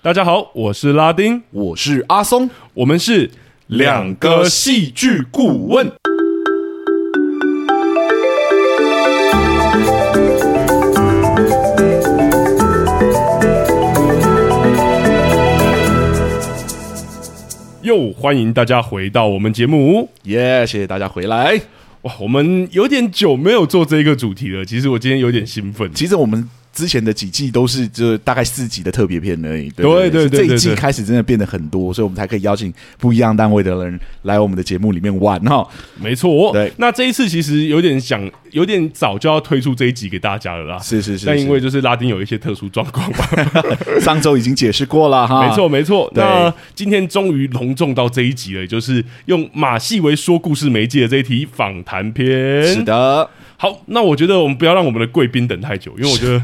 大家好，我是拉丁，我是阿松，我们是两个戏剧顾问。又欢迎大家回到我们节目，耶！谢谢大家回来。哇，我们有点久没有做这个主题了，其实我今天有点兴奋。其实我们。之前的几季都是就大概四集的特别片而已，对对对，对，这一季开始真的变得很多，所以我们才可以邀请不一样单位的人来我们的节目里面玩哈。没错，对。那这一次其实有点想，有点早就要推出这一集给大家了啦。是是是，但因为就是拉丁有一些特殊状况嘛，上周已经解释过了哈。没错没错，那今天终于隆重到这一集了，也就是用马戏为说故事媒介的这一题访谈片。是的，好，那我觉得我们不要让我们的贵宾等太久，因为我觉得。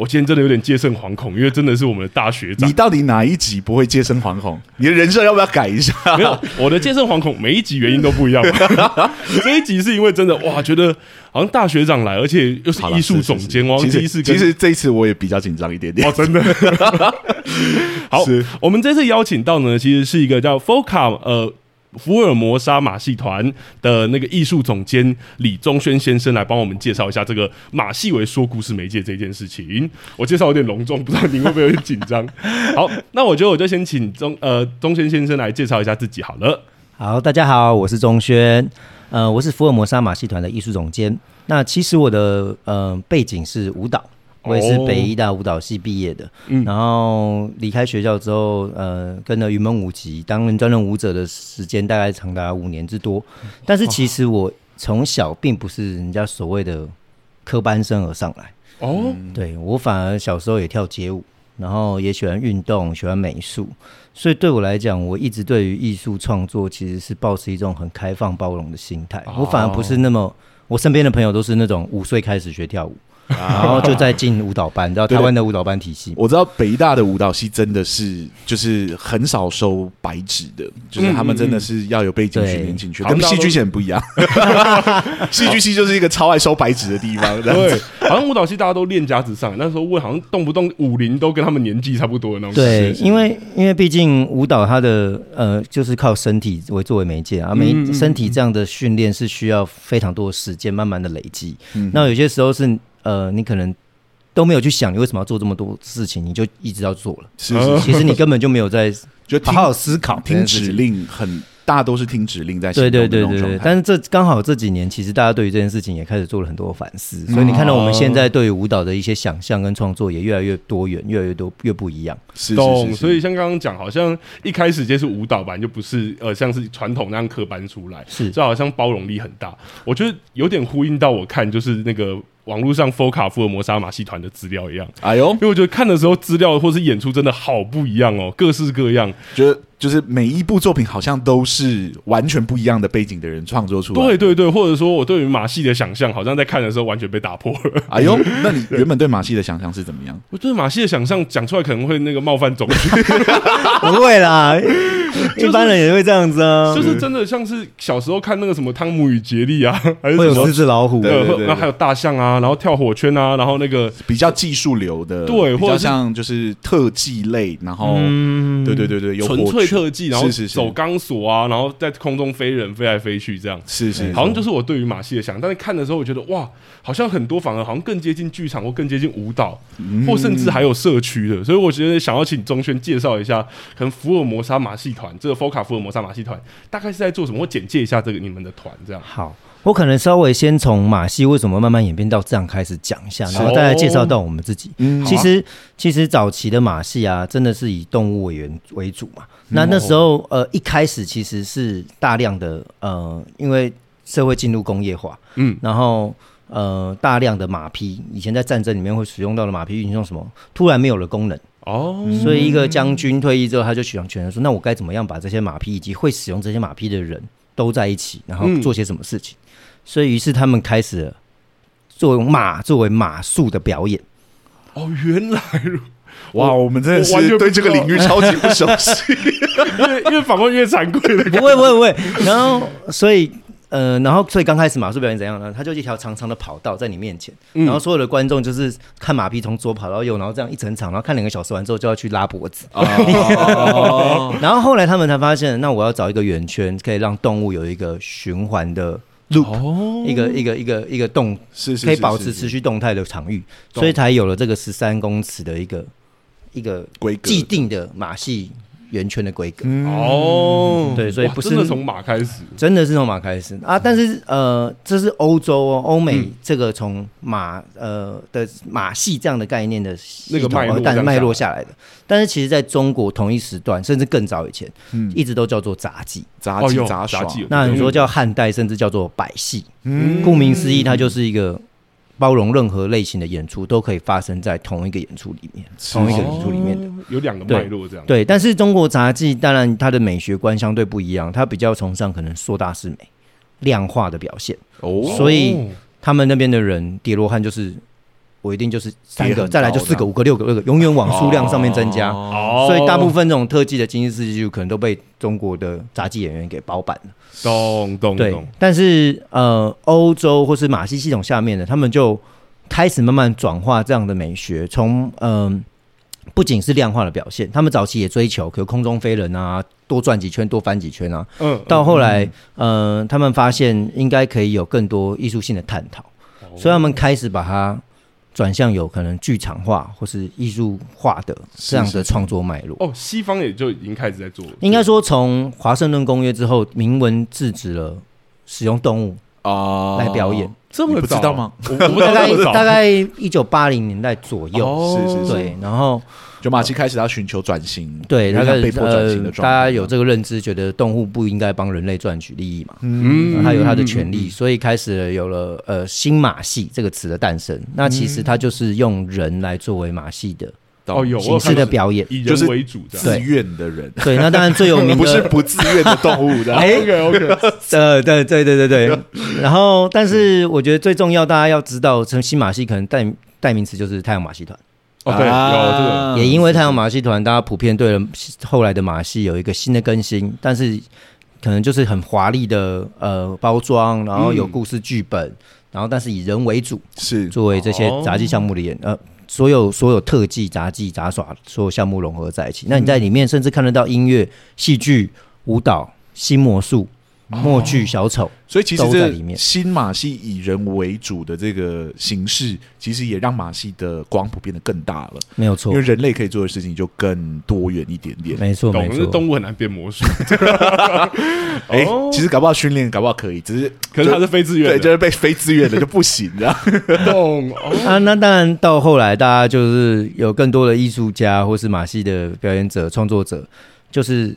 我今天真的有点戒慎惶恐，因为真的是我们的大学长。你到底哪一集不会戒慎惶恐？你的人设要不要改一下？没有，我的戒慎惶恐每一集原因都不一样。这一集是因为真的哇，觉得好像大学长来，而且又是艺术总监。王基是其实这一次我也比较紧张一点点。哦，真的。好，我们这次邀请到呢，其实是一个叫 FOCA 呃。福尔摩沙马戏团的那个艺术总监李宗轩先生来帮我们介绍一下这个马戏为说故事媒介这件事情。我介绍有点隆重，不知道您会不会有点紧张？好，那我觉得我就先请宗呃宗轩先生来介绍一下自己好了。好，大家好，我是宗轩，呃，我是福尔摩沙马戏团的艺术总监。那其实我的呃背景是舞蹈。我也是北医大舞蹈系毕业的，嗯，然后离开学校之后，呃，跟了云门舞集，当专任舞者的时间大概长达五年之多。但是其实我从小并不是人家所谓的科班生而上来，哦，对，我反而小时候也跳街舞，然后也喜欢运动，喜欢美术，所以对我来讲，我一直对于艺术创作其实是保持一种很开放包容的心态。我反而不是那么，我身边的朋友都是那种五岁开始学跳舞。然后就再进舞蹈班，你知道 台湾的舞蹈班体系。我知道北大的舞蹈系真的是就是很少收白纸的，就是他们真的是要有背景训练进去，跟戏剧系很不一样。戏剧系就是一个超爱收白纸的地方。对，好像舞蹈系大家都练家子上，那时候问好像动不动舞龄都跟他们年纪差不多的那种。对，因为因为毕竟舞蹈它的呃就是靠身体为作为媒介啊，媒身体这样的训练是需要非常多的时间慢慢的累积。那有些时候是。呃，你可能都没有去想，你为什么要做这么多事情，你就一直要做了。是，是，其实你根本就没有在 就好好思考，听指令很。大家都是听指令在行动，对对对对，但是这刚好这几年，其实大家对于这件事情也开始做了很多反思，所以你看到我们现在对于舞蹈的一些想象跟创作也越来越多元，越来越多越不一样。是，懂。所以像刚刚讲，好像一开始接触舞蹈版就不是呃像是传统那样科班出来，是，就好像包容力很大。我觉得有点呼应到我看就是那个网络上福尔摩沙马戏团的资料一样。哎呦，因为我觉得看的时候资料或是演出真的好不一样哦，各式各样，觉得。就是每一部作品好像都是完全不一样的背景的人创作出来。对对对，或者说我对于马戏的想象，好像在看的时候完全被打破了。哎呦，那你原本对马戏的想象是怎么样？我对马戏的想象讲出来可能会那个冒犯种族，不会啦，一般人也会这样子啊。就是真的像是小时候看那个什么《汤姆与杰利》啊，还是会有狮子老虎，对，然后还有大象啊，然后跳火圈啊，然后那个比较技术流的，对，或者像就是特技类，然后对对对对，有纯粹特技，然后。走钢索啊，然后在空中飞人飞来飞去，这样是是，好像就是我对于马戏的想象。但是看的时候，我觉得哇，好像很多反而好像更接近剧场，或更接近舞蹈，嗯、或甚至还有社区的。所以我觉得想要请钟轩介绍一下，可能福尔摩沙马戏团这个 FOCA 福尔摩沙马戏团大概是在做什么，或简介一下这个你们的团这样。好。我可能稍微先从马戏为什么慢慢演变到这样开始讲一下，然后再来介绍到我们自己。嗯，其实其实早期的马戏啊，真的是以动物为原为主嘛。那那时候呃一开始其实是大量的呃，因为社会进入工业化，嗯，然后呃大量的马匹，以前在战争里面会使用到的马匹运用什么，突然没有了功能。哦，所以一个将军退役之后，他就想选择说，那我该怎么样把这些马匹以及会使用这些马匹的人都在一起，然后做些什么事情？所以，于是他们开始了作为马作为马术的表演。哦，原来哇，我们真的是对这个领域超级不熟悉，因为因为访问越惭愧的，不会不会不会。然后，所以呃，然后所以刚开始马术表演怎样呢？它就一条长长的跑道在你面前，然后所有的观众就是看马匹从左跑到右，然后这样一整场，然后看两个小时完之后就要去拉脖子。哦、然后后来他们才发现，那我要找一个圆圈，可以让动物有一个循环的 loop，一个一个一个一个动，是可以保持持续动态的场域，所以才有了这个十三公尺的一个一个既定的马戏。圆圈的规格哦，对，所以不是从马开始，真的是从马开始啊！但是呃，这是欧洲哦，欧美这个从马呃的马戏这样的概念的那个脉络，但是脉络下来的。但是其实在中国同一时段，甚至更早以前，嗯，一直都叫做杂技，杂技杂耍。那你说叫汉代，甚至叫做百戏。嗯，顾名思义，它就是一个。包容任何类型的演出都可以发生在同一个演出里面，同一个演出里面的、哦、有两个脉络这样。对，但是中国杂技当然它的美学观相对不一样，它比较崇尚可能硕大是美、量化的表现。哦，所以他们那边的人叠罗汉就是我一定就是三个，再来就四个、五个、六个、六个，永远往数量上面增加。哦，所以大部分这种特技的金氏世纪就可能都被中国的杂技演员给包办了。咚咚对，但是呃，欧洲或是马戏系统下面的，他们就开始慢慢转化这样的美学，从嗯、呃，不仅是量化的表现，他们早期也追求，可空中飞人啊，多转几圈，多翻几圈啊，嗯，到后来，嗯、呃，他们发现应该可以有更多艺术性的探讨，所以他们开始把它。转向有可能剧场化或是艺术化的这样的创作脉络哦，西方也就已经开始在做。应该说，从华盛顿公约之后，明文制止了使用动物啊来表演，这么知道吗？大概大概一九八零年代左右，是是是，对，然后。就马戏开始要寻求转型，对，他被迫转型的状态。大家有这个认知，觉得动物不应该帮人类赚取利益嘛？嗯，他有他的权利，所以开始有了呃新马戏这个词的诞生。那其实它就是用人来作为马戏的哦，有形式的表演，以人为主，自愿的人。对，那当然最有名的 不是不自愿的动物的。OK OK，呃，对对对对对。然后，但是我觉得最重要，大家要知道，从新马戏可能代代名词就是太阳马戏团。哦，对，有这个，也因为太阳马戏团，大家普遍对了后来的马戏有一个新的更新，但是可能就是很华丽的呃包装，然后有故事剧本，嗯、然后但是以人为主，是作为这些杂技项目的演、哦、呃所有所有特技、杂技、杂耍所有项目融合在一起。那你在里面甚至看得到音乐、戏剧、舞蹈、新魔术。默剧小丑，所以其实这新马戏以人为主的这个形式，其实也让马戏的光谱变得更大了。没有错，因为人类可以做的事情就更多元一点点。没错，没错，动物很难变魔术。哎，其实搞不好训练，搞不好可以，只是可是它是非自愿，对，就是被非自愿的就不行，这样。懂啊？那当然，到后来大家就是有更多的艺术家或是马戏的表演者、创作者，就是。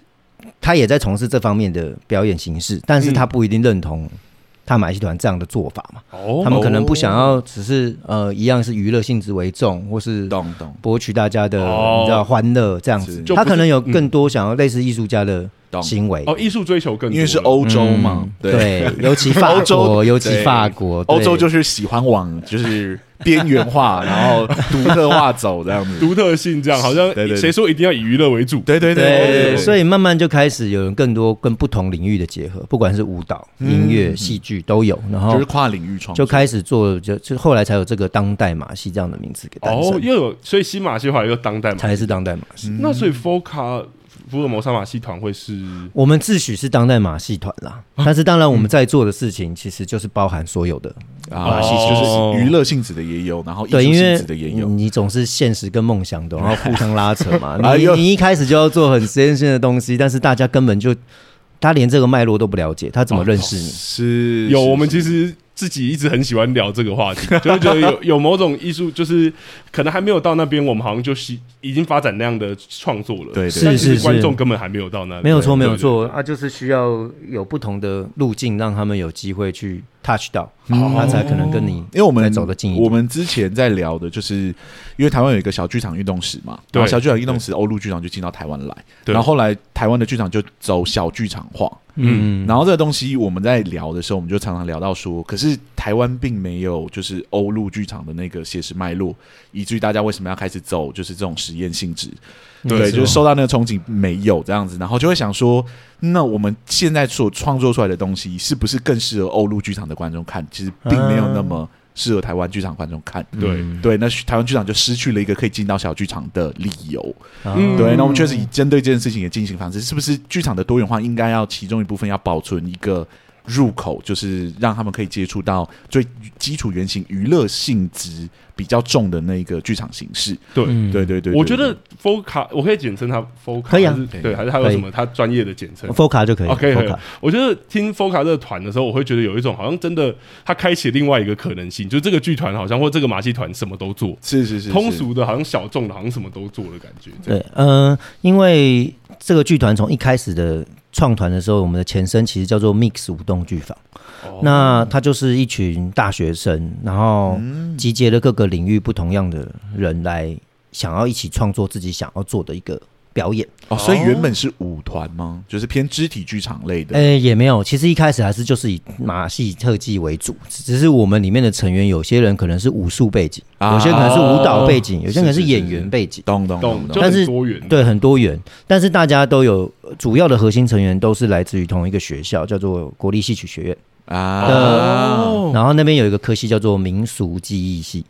他也在从事这方面的表演形式，但是他不一定认同他马戏团这样的做法嘛。哦，他们可能不想要，只是呃一样是娱乐性质为重，或是懂懂。博取大家的你知道欢乐这样子。他可能有更多想要类似艺术家的行为哦，艺术追求更多，因为是欧洲嘛，对，尤其法国，尤其法国，欧洲就是喜欢往就是。边缘化，然后独特化走这样子，独特性这样，好像谁说一定要以娱乐为主？对对对，所以慢慢就开始有人更多跟不同领域的结合，不管是舞蹈、音乐、戏剧都有，然后就是跨领域创作，就开始做，就就后来才有这个当代马戏这样的名字给诞生。哦，又有，所以新马戏化又当代马戏，才是当代马戏。那所以 FOCA。福尔摩沙马戏团会是我们自诩是当代马戏团啦，但是当然我们在做的事情其实就是包含所有的马戏，就是娱乐性质的也有，然后艺术性质的也有。你总是现实跟梦想的，然后互相拉扯嘛。你你一开始就要做很实验性的东西，但是大家根本就他连这个脉络都不了解，他怎么认识你？是有我们其实。自己一直很喜欢聊这个话题，就是觉得有有某种艺术，就是可能还没有到那边，我们好像就是已经发展那样的创作了。对，是是是，观众根本还没有到那，没有错，没有错。啊，就是需要有不同的路径，让他们有机会去 touch 到，他才可能跟你，因为我们走得近。我们之前在聊的就是，因为台湾有一个小剧场运动史嘛，然后小剧场运动史，欧陆剧场就进到台湾来，然后后来台湾的剧场就走小剧场化。嗯，然后这个东西我们在聊的时候，我们就常常聊到说，可是。台湾并没有就是欧陆剧场的那个写实脉络，以至于大家为什么要开始走就是这种实验性质？对，就是受到那个憧憬没有这样子，然后就会想说，那我们现在所创作出来的东西是不是更适合欧陆剧场的观众看？其实并没有那么适合台湾剧场观众看。对、嗯、对，那台湾剧场就失去了一个可以进到小剧场的理由。嗯、对，那我们确实以针对这件事情也进行反思，是不是剧场的多元化应该要其中一部分要保存一个？入口就是让他们可以接触到最基础原型娱乐性质比较重的那个剧场形式。对，嗯、对，对，对，对，我觉得 FOCA 我可以简称它 FOCA，可以啊，对，还是还有什么它专业的简称 FOCA 就可以。OK，可以。我觉得听 FOCA 这个团的时候，我会觉得有一种好像真的，它开启另外一个可能性，就是这个剧团好像或这个马戏团什么都做，是是是，是，通俗的，好像小众的，好像什么都做的感觉。对，嗯、呃，因为这个剧团从一开始的。创团的时候，我们的前身其实叫做 Mix 舞动剧坊，哦、那它就是一群大学生，然后集结了各个领域不同样的人来，想要一起创作自己想要做的一个。表演。哦，所以原本是舞团吗？就是偏肢体剧场类的？呃、欸，也没有，其实一开始还是就是以马戏特技为主，只是我们里面的成员有些人可能是武术背景，啊、有些可能是舞蹈背景，哦、有些可能是演员背景，懂懂懂，但是多元，对，很多元，但是大家都有主要的核心成员都是来自于同一个学校，叫做国立戏曲学院啊，哦、然后那边有一个科系叫做民俗记忆系。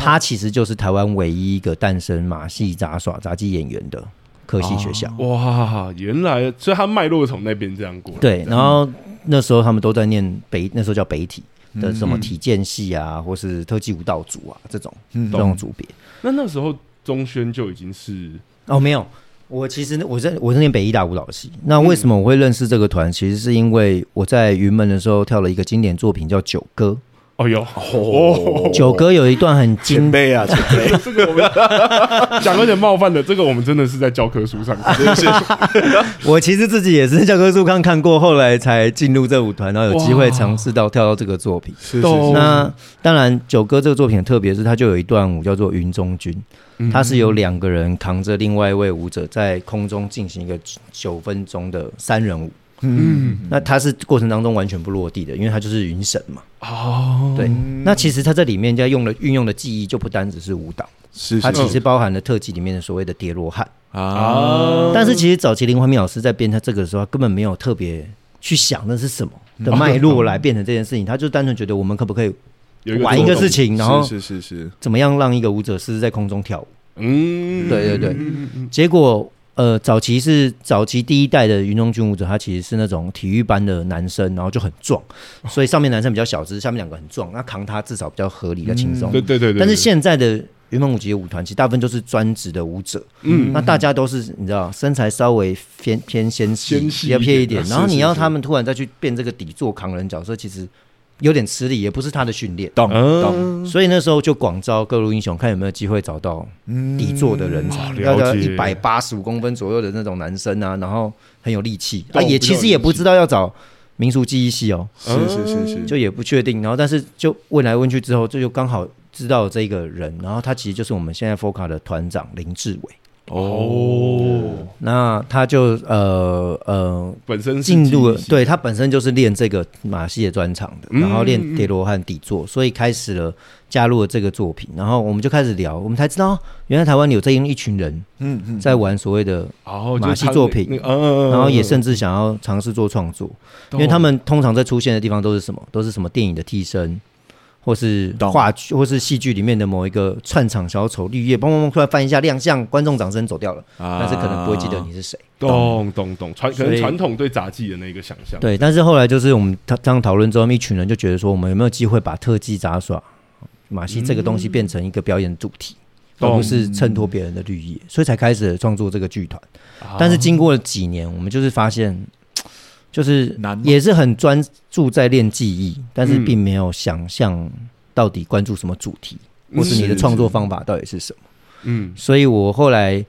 它其实就是台湾唯一一个诞生马戏杂耍杂技演员的科系学校。哇，原来所以他脉络从那边这样过。对，然后那时候他们都在念北，那时候叫北体的什么体健系啊，或是特技舞蹈组啊这种这种组别。那那时候中轩就已经是哦，没有，我其实我在我是念北艺大舞蹈系。那为什么我会认识这个团？其实是因为我在云门的时候跳了一个经典作品叫《九歌》。哦哟，哦，九哥有一段很前辈啊，前辈，这个我们 讲有点冒犯的，这个我们真的是在教科书上？我其实自己也是教科书上看过，后来才进入这舞团，然后有机会尝试到跳到这个作品。是是是。那当然，九哥这个作品很特别，是他就有一段舞叫做云中君，他是有两个人扛着另外一位舞者在空中进行一个九分钟的三人舞。嗯，那它是过程当中完全不落地的，因为它就是云神嘛。哦，对，那其实它这里面在用的运用的技艺就不单只是舞蹈，是，是，它其实包含了特技里面的所谓的叠罗汉。啊。但是其实早期林怀民老师在编他这个的时候，根本没有特别去想那是什么的脉络来变成这件事情，他就单纯觉得我们可不可以玩一个事情，然后是是是，怎么样让一个舞者试试在空中跳舞？嗯，对对对，结果。呃，早期是早期第一代的云中君舞者，他其实是那种体育班的男生，然后就很壮，所以上面男生比较小只，下面两个很壮，那扛他至少比较合理、比较轻松。对对对。但是现在的云门舞集的舞团，其实大部分都是专职的舞者，嗯，那大家都是你知道，身材稍微偏偏纤细，比较偏一点，然后你要他们突然再去变这个底座扛人角色，其实。有点吃力，也不是他的训练，懂懂。所以那时候就广招各路英雄，看有没有机会找到底座的人才，要要一百八十五公分左右的那种男生啊，然后很有力气。啊，也其实也不知道要找民俗记忆系哦，是是是是，就也不确定。然后但是就问来问去之后，这就刚好知道这个人，然后他其实就是我们现在 FOCA 的团长林志伟。哦，那他就呃呃，本身进入了，对他本身就是练这个马戏的专场的，然后练叠罗汉底座，所以开始了加入了这个作品，然后我们就开始聊，我们才知道原来台湾有这样一群人，嗯嗯，在玩所谓的马戏作品，然后也甚至想要尝试做创作，因为他们通常在出现的地方都是什么，都是什么电影的替身。或是话剧，或是戏剧里面的某一个串场小丑绿叶，砰砰砰，突然翻一下亮相，观众掌声走掉了，啊、但是可能不会记得你是谁。懂懂懂，传可能传统对杂技的那个想象。对，但是后来就是我们这样讨论之后，一群人就觉得说，我们有没有机会把特技杂耍、马戏这个东西变成一个表演主题，嗯、而不是衬托别人的绿叶，所以才开始创作这个剧团。啊、但是经过了几年，我们就是发现。就是也是很专注在练技艺，但是并没有想象到底关注什么主题，或是你的创作方法到底是什么。嗯，所以我后来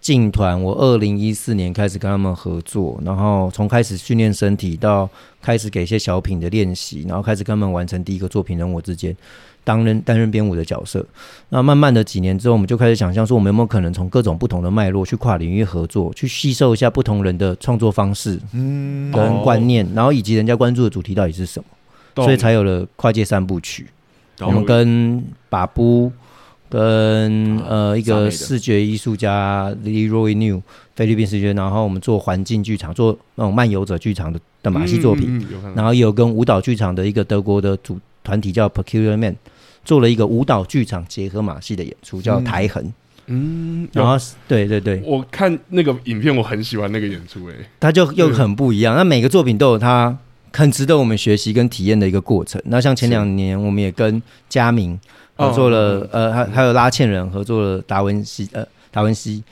进团，我二零一四年开始跟他们合作，然后从开始训练身体到开始给一些小品的练习，然后开始跟他们完成第一个作品人我之间。担任担任编舞的角色，那慢慢的几年之后，我们就开始想象说，我们有没有可能从各种不同的脉络去跨领域合作，去吸收一下不同人的创作方式，嗯，跟观念，然后以及人家关注的主题到底是什么？所以才有了跨界三部曲。我们跟把布。跟呃一个视觉艺术家 Leroy New 菲律宾视觉，然后我们做环境剧场，做那种漫游者剧场的的马戏作品，嗯嗯、然后也有跟舞蹈剧场的一个德国的组团体叫 Peculiar Man 做了一个舞蹈剧场结合马戏的演出，叫台痕。嗯，然后对对对，我看那个影片，我很喜欢那个演出，诶，它就又很不一样。那每个作品都有它很值得我们学习跟体验的一个过程。那像前两年，我们也跟佳明。合作了，哦、呃，还还有拉倩人合作了达文西，呃，达文西。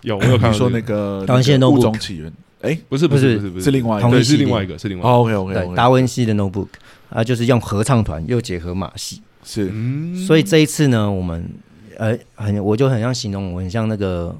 有我有看说那个达文西的 notebook 物种起源，哎，不是不是不是。不是，是。另外一个，对，是另外一个是另外一个。OK OK，对，达文西的 notebook 啊，就是用合唱团又结合马戏，是，所以这一次呢，我们呃很，我就很像形容，我很像那个。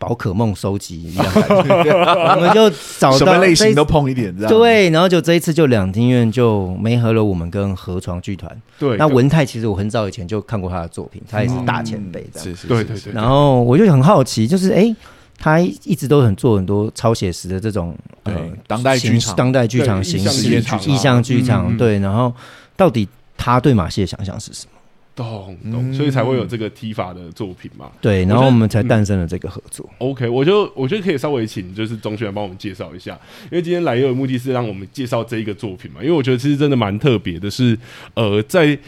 宝可梦收集一样，我们就找到什么类型都碰一点，这样对。然后就这一次就两厅院就没合了我们跟河床剧团。对，那文泰其实我很早以前就看过他的作品，他也是大前辈的。是是，对对对。然后我就很好奇，就是哎，他一直都很做很多超写实的这种呃当代剧场、当代剧场形式、意象剧场。对，然后到底他对马戏的想象是什么？懂懂，所以才会有这个 TIFA 的作品嘛。对，然后我们才诞生了这个合作。嗯、OK，我就我觉得可以稍微请就是钟轩来帮我们介绍一下，因为今天来也有目的是让我们介绍这一个作品嘛。因为我觉得其实真的蛮特别的是，是呃在。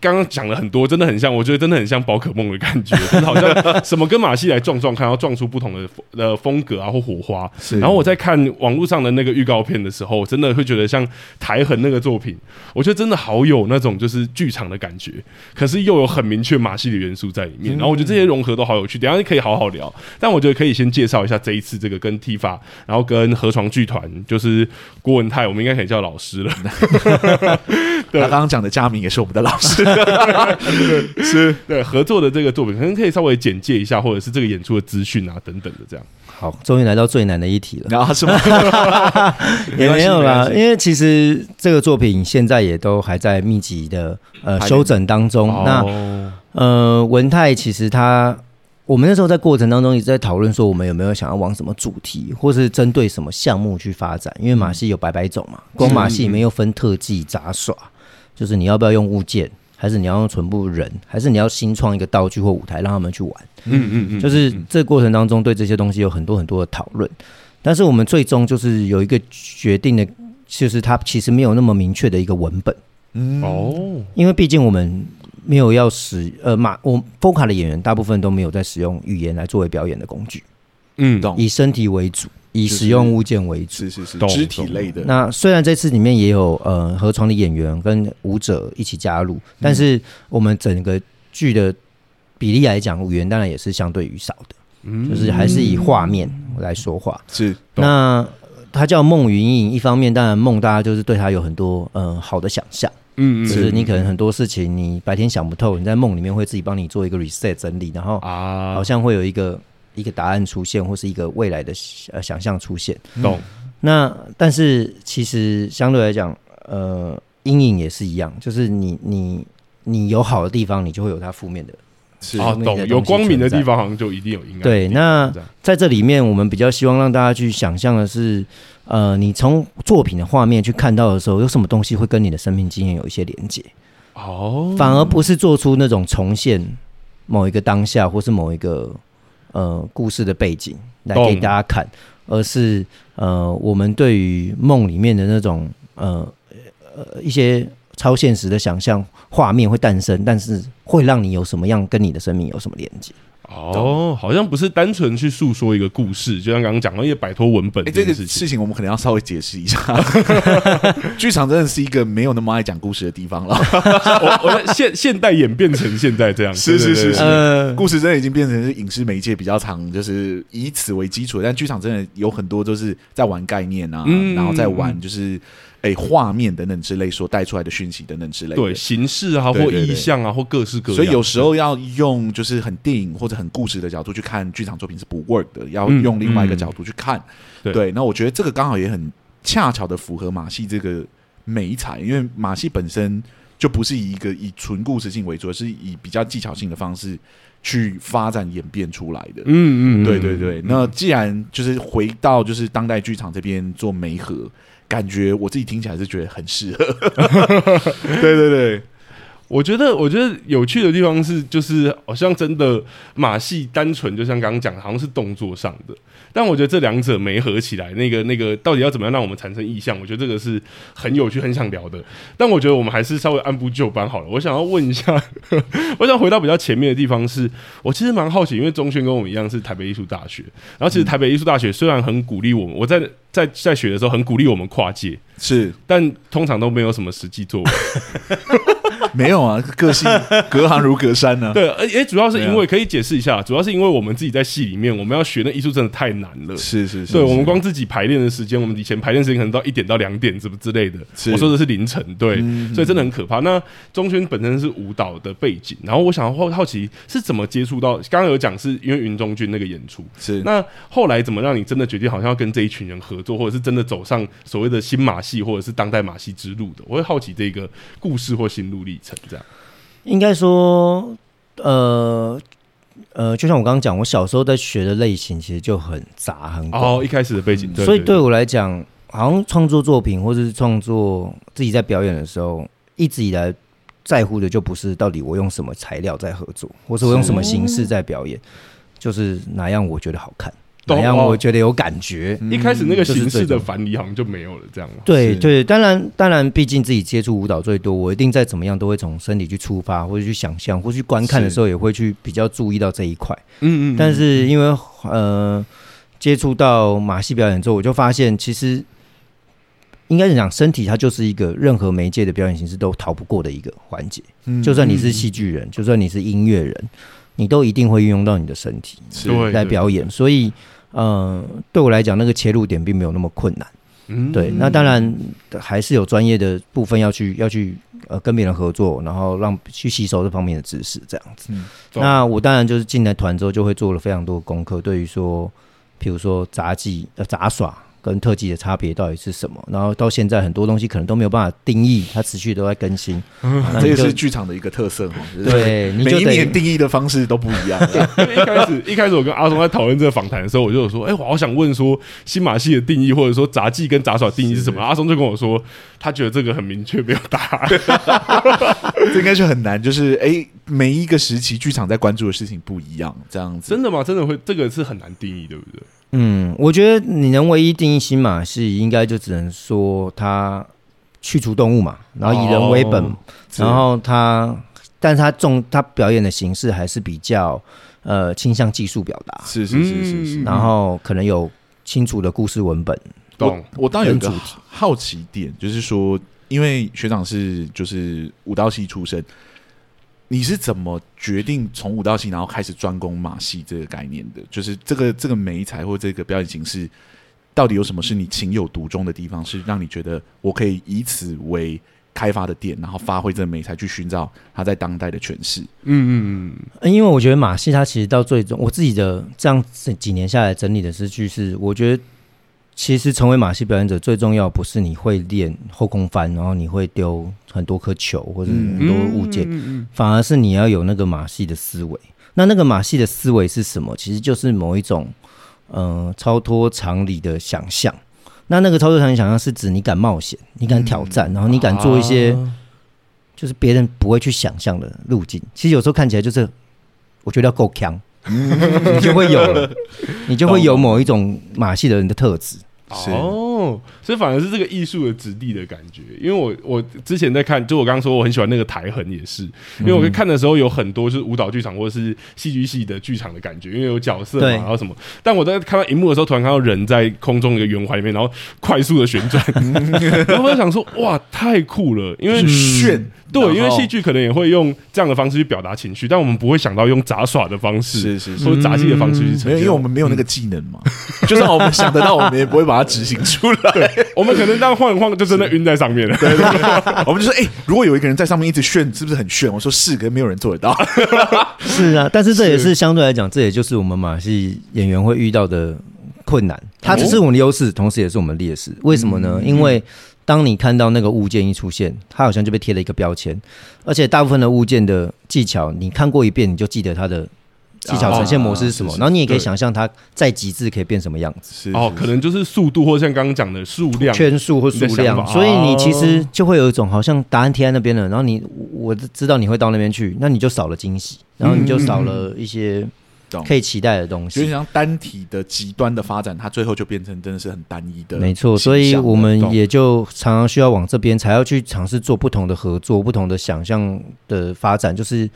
刚刚讲了很多，真的很像，我觉得真的很像宝可梦的感觉，就是好像什么跟马戏来撞撞看，然后撞出不同的呃风格啊或火花。是。然后我在看网络上的那个预告片的时候，真的会觉得像台痕那个作品，我觉得真的好有那种就是剧场的感觉，可是又有很明确马戏的元素在里面。然后我觉得这些融合都好有趣，等一下可以好好聊。但我觉得可以先介绍一下这一次这个跟 TIFA，然后跟河床剧团，就是郭文泰，我们应该可以叫老师了。对他刚刚讲的佳明也是我们的老师。是，对合作的这个作品，可能可以稍微简介一下，或者是这个演出的资讯啊等等的这样。好，终于来到最难的一题了。然 后是吗？也没有啦，因为其实这个作品现在也都还在密集的呃修整当中。哦、那呃文泰其实他，我们那时候在过程当中一直在讨论说，我们有没有想要往什么主题，或是针对什么项目去发展？因为马戏有百百种嘛，光马戏里面又分特技、杂耍，就是你要不要用物件。还是你要用全部人，还是你要新创一个道具或舞台让他们去玩？嗯嗯嗯，就是这个过程当中对这些东西有很多很多的讨论，但是我们最终就是有一个决定的，就是它其实没有那么明确的一个文本。嗯哦，因为毕竟我们没有要使呃马我 FOCA 的演员大部分都没有在使用语言来作为表演的工具。嗯，懂，以身体为主。以使用物件为主，是是是，肢体类的。那虽然这次里面也有呃河床的演员跟舞者一起加入，但是我们整个剧的比例来讲，语言当然也是相对于少的，嗯，就是还是以画面来说话。是。那它叫梦云影，一方面当然梦大家就是对它有很多呃好的想象，嗯，就是你可能很多事情你白天想不透，你在梦里面会自己帮你做一个 reset 整理，然后啊，好像会有一个。一个答案出现，或是一个未来的呃想象出现，懂？那但是其实相对来讲，呃，阴影也是一样，就是你你你有好的地方，你就会有它负面的，是啊，懂？有光明的地方，好像就一定有阴暗。对，那在这里面，我们比较希望让大家去想象的是，呃，你从作品的画面去看到的时候，有什么东西会跟你的生命经验有一些连接？哦，反而不是做出那种重现某一个当下，或是某一个。呃，故事的背景来给大家看，而是呃，我们对于梦里面的那种呃呃一些超现实的想象画面会诞生，但是会让你有什么样跟你的生命有什么连接？哦，好像不是单纯去诉说一个故事，就像刚刚讲的，因为摆脱文本这，个事情，我们可能要稍微解释一下。剧场真的是一个没有那么爱讲故事的地方了。我我现现代演变成现在这样，是是是是，呃，故事真的已经变成是影视媒介比较长，就是以此为基础。但剧场真的有很多都是在玩概念啊，嗯，然后在玩就是。哎，画面等等之类所带出来的讯息等等之类的，对形式啊，或意象啊，或各式各样。所以有时候要用就是很电影或者很故事的角度去看剧场作品是不 work 的，要用另外一个角度去看。嗯嗯、对，那我觉得这个刚好也很恰巧的符合马戏这个美彩，因为马戏本身就不是以一个以纯故事性为主，而是以比较技巧性的方式去发展演变出来的。嗯嗯，对对对。那既然就是回到就是当代剧场这边做媒合。感觉我自己听起来是觉得很适合。对 对对。我觉得，我觉得有趣的地方是，就是好像真的马戏单纯，就像刚刚讲的，好像是动作上的。但我觉得这两者没合起来，那个那个到底要怎么样让我们产生意向？我觉得这个是很有趣、很想聊的。但我觉得我们还是稍微按部就班好了。我想要问一下，我想回到比较前面的地方是，是我其实蛮好奇，因为中轩跟我们一样是台北艺术大学，然后其实台北艺术大学虽然很鼓励我们，我在在在学的时候很鼓励我们跨界，是，但通常都没有什么实际作为。没有啊，个性隔行如隔山呢、啊。对，而且主要是因为可以解释一下，主要是因为我们自己在戏里面，我们要学那艺术真的太难了。是是是，对，我们光自己排练的时间，我们以前排练时间可能到一点到两点，什么之类的。我说的是凌晨，对，嗯、所以真的很可怕。那中轩本身是舞蹈的背景，然后我想要好好奇是怎么接触到，刚刚有讲是因为云中君那个演出，是那后来怎么让你真的决定好像要跟这一群人合作，或者是真的走上所谓的新马戏或者是当代马戏之路的？我会好奇这个故事或心路历程，这样。应该说，呃呃，就像我刚刚讲，我小时候在学的类型其实就很杂很广。哦，一开始的背景，对，所以对我来讲，好像创作作品或者是创作自己在表演的时候，一直以来在乎的就不是到底我用什么材料在合作，或是我用什么形式在表演，就是哪样我觉得好看。怎样？我觉得有感觉。一开始那个形式的樊篱好像就没有了，这样。对对，当然当然，毕竟自己接触舞蹈最多，我一定再怎么样都会从身体去出发，或者去想象，或去观看的时候也会去比较注意到这一块。嗯嗯。但是因为呃接触到马戏表演之后，我就发现其实应该是讲身体，它就是一个任何媒介的表演形式都逃不过的一个环节。嗯。就算你是戏剧人，就算你是音乐人，你都一定会运用到你的身体来表演，所以。嗯，对我来讲，那个切入点并没有那么困难。嗯，对，那当然还是有专业的部分要去要去呃跟别人合作，然后让去吸收这方面的知识，这样子。嗯，那我当然就是进来团之后，就会做了非常多的功课，对于说，譬如说杂技呃杂耍。跟特技的差别到底是什么？然后到现在很多东西可能都没有办法定义，它持续都在更新。嗯、这也是剧场的一个特色嘛。对，每一年定义的方式都不一样。一开始一开始我跟阿松在讨论这个访谈的时候，我就有说：“哎、欸，我好想问说新马戏的定义，或者说杂技跟杂耍定义是什么？”阿松就跟我说，他觉得这个很明确，没有答案。这应该是很难，就是哎、欸，每一个时期剧场在关注的事情不一样，这样子。真的吗？真的会？这个是很难定义，对不对？嗯，我觉得你能唯一定义新马戏，应该就只能说它去除动物嘛，然后以人为本，哦、然后它，但是它重它表演的形式还是比较呃倾向技术表达，是是是是是，然后可能有清楚的故事文本。懂。我我倒有一个好奇点，就是说，因为学长是就是舞蹈系出身。你是怎么决定从舞蹈系然后开始专攻马戏这个概念的？就是这个这个美材或这个表演形式，到底有什么是你情有独钟的地方？是让你觉得我可以以此为开发的点，然后发挥这个媒材去寻找它在当代的诠释？嗯嗯嗯。因为我觉得马戏它其实到最终，我自己的这样这几年下来整理的诗句是，我觉得。其实成为马戏表演者最重要不是你会练后空翻，然后你会丢很多颗球或者很多物件，反而是你要有那个马戏的思维。那那个马戏的思维是什么？其实就是某一种嗯、呃、超脱常理的想象。那那个超脱常理想象是指你敢冒险，你敢挑战，嗯、然后你敢做一些就是别人不会去想象的路径。其实有时候看起来就是我觉得要够强，你就会有了，你就会有某一种马戏的人的特质。哦，所以反而是这个艺术的质地的感觉，因为我我之前在看，就我刚刚说我很喜欢那个台痕，也是因为我在看的时候有很多就是舞蹈剧场或者是戏剧系的剧场的感觉，因为有角色嘛，然后什么。但我在看到荧幕的时候，突然看到人在空中一个圆环里面，然后快速的旋转，然后我就想说，哇，太酷了，因为炫。对，因为戏剧可能也会用这样的方式去表达情绪，但我们不会想到用杂耍的方式，是是是，或者杂技的方式去呈现，因为我们没有那个技能嘛。就算我们想得到，我们也不会把它执行出来。对，我们可能这样晃一晃，就真的晕在上面了。对对对，我们就说，哎，如果有一个人在上面一直炫，是不是很炫？我说是，可是没有人做得到。是啊，但是这也是相对来讲，这也就是我们马戏演员会遇到的困难。它只是我们的优势，同时也是我们的劣势。为什么呢？因为当你看到那个物件一出现，它好像就被贴了一个标签，而且大部分的物件的技巧，你看过一遍你就记得它的技巧呈现模式是什么，然后你也可以想象它再极致可以变什么样子。哦，可能就是速度，或像刚刚讲的数量、圈数或数量。所以你其实就会有一种好像答案贴在那边了，然后你我知道你会到那边去，那你就少了惊喜，然后你就少了一些。可以期待的东西，就像单体的极端的发展，它最后就变成真的是很单一的。没错，所以我们也就常常需要往这边，才要去尝试做不同的合作、不同的想象的发展，就是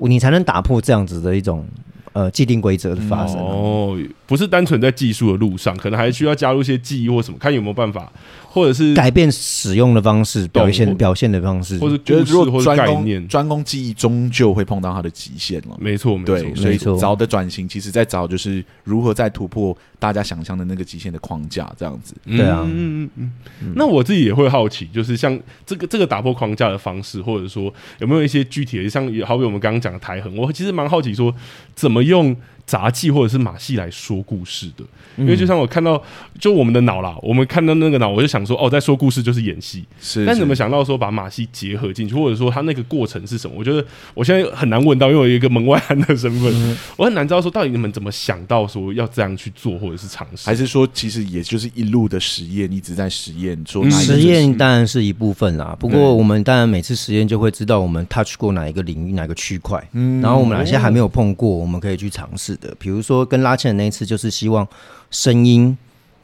你才能打破这样子的一种呃既定规则的发生。哦，不是单纯在技术的路上，可能还需要加入一些记忆或什么，看有没有办法。或者是改变使用的方式，表现表现的方式，或者觉得如果专攻专攻记忆，终究会碰到它的极限了。没错，对，没错，所以早的转型，其实在找就是如何在突破大家想象的那个极限的框架，这样子。对啊，嗯嗯嗯嗯。那我自己也会好奇，就是像这个这个打破框架的方式，或者说有没有一些具体的，像好比我们刚刚讲的台横，我其实蛮好奇说怎么用。杂技或者是马戏来说故事的，因为就像我看到，就我们的脑啦，我们看到那个脑，我就想说，哦，在说故事就是演戏，是。但怎么想到说把马戏结合进去，或者说它那个过程是什么？我觉得我现在很难问到，因为我有一个门外汉的身份，嗯、我很难知道说到底你们怎么想到说要这样去做，或者是尝试，还是说其实也就是一路的实验，一直在实验做。实验当然是一部分啦，不过我们当然每次实验就会知道我们 touch 过哪一个领域，哪个区块，嗯，然后我们哪些还没有碰过，我们可以去尝试的，比如说跟拉纤的那一次，就是希望声音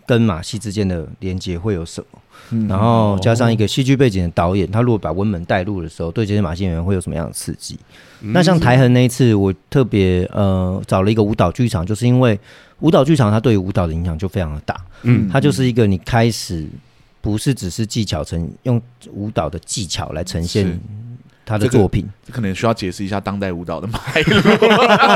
跟马戏之间的连接会有什么，嗯、然后加上一个戏剧背景的导演，他如果把文本带入的时候，对这些马戏演员会有什么样的刺激？嗯、那像台痕那一次，我特别呃找了一个舞蹈剧场，就是因为舞蹈剧场它对于舞蹈的影响就非常的大，嗯，它就是一个你开始不是只是技巧呈用舞蹈的技巧来呈现。他的作品，这个、可能需要解释一下当代舞蹈的脉络。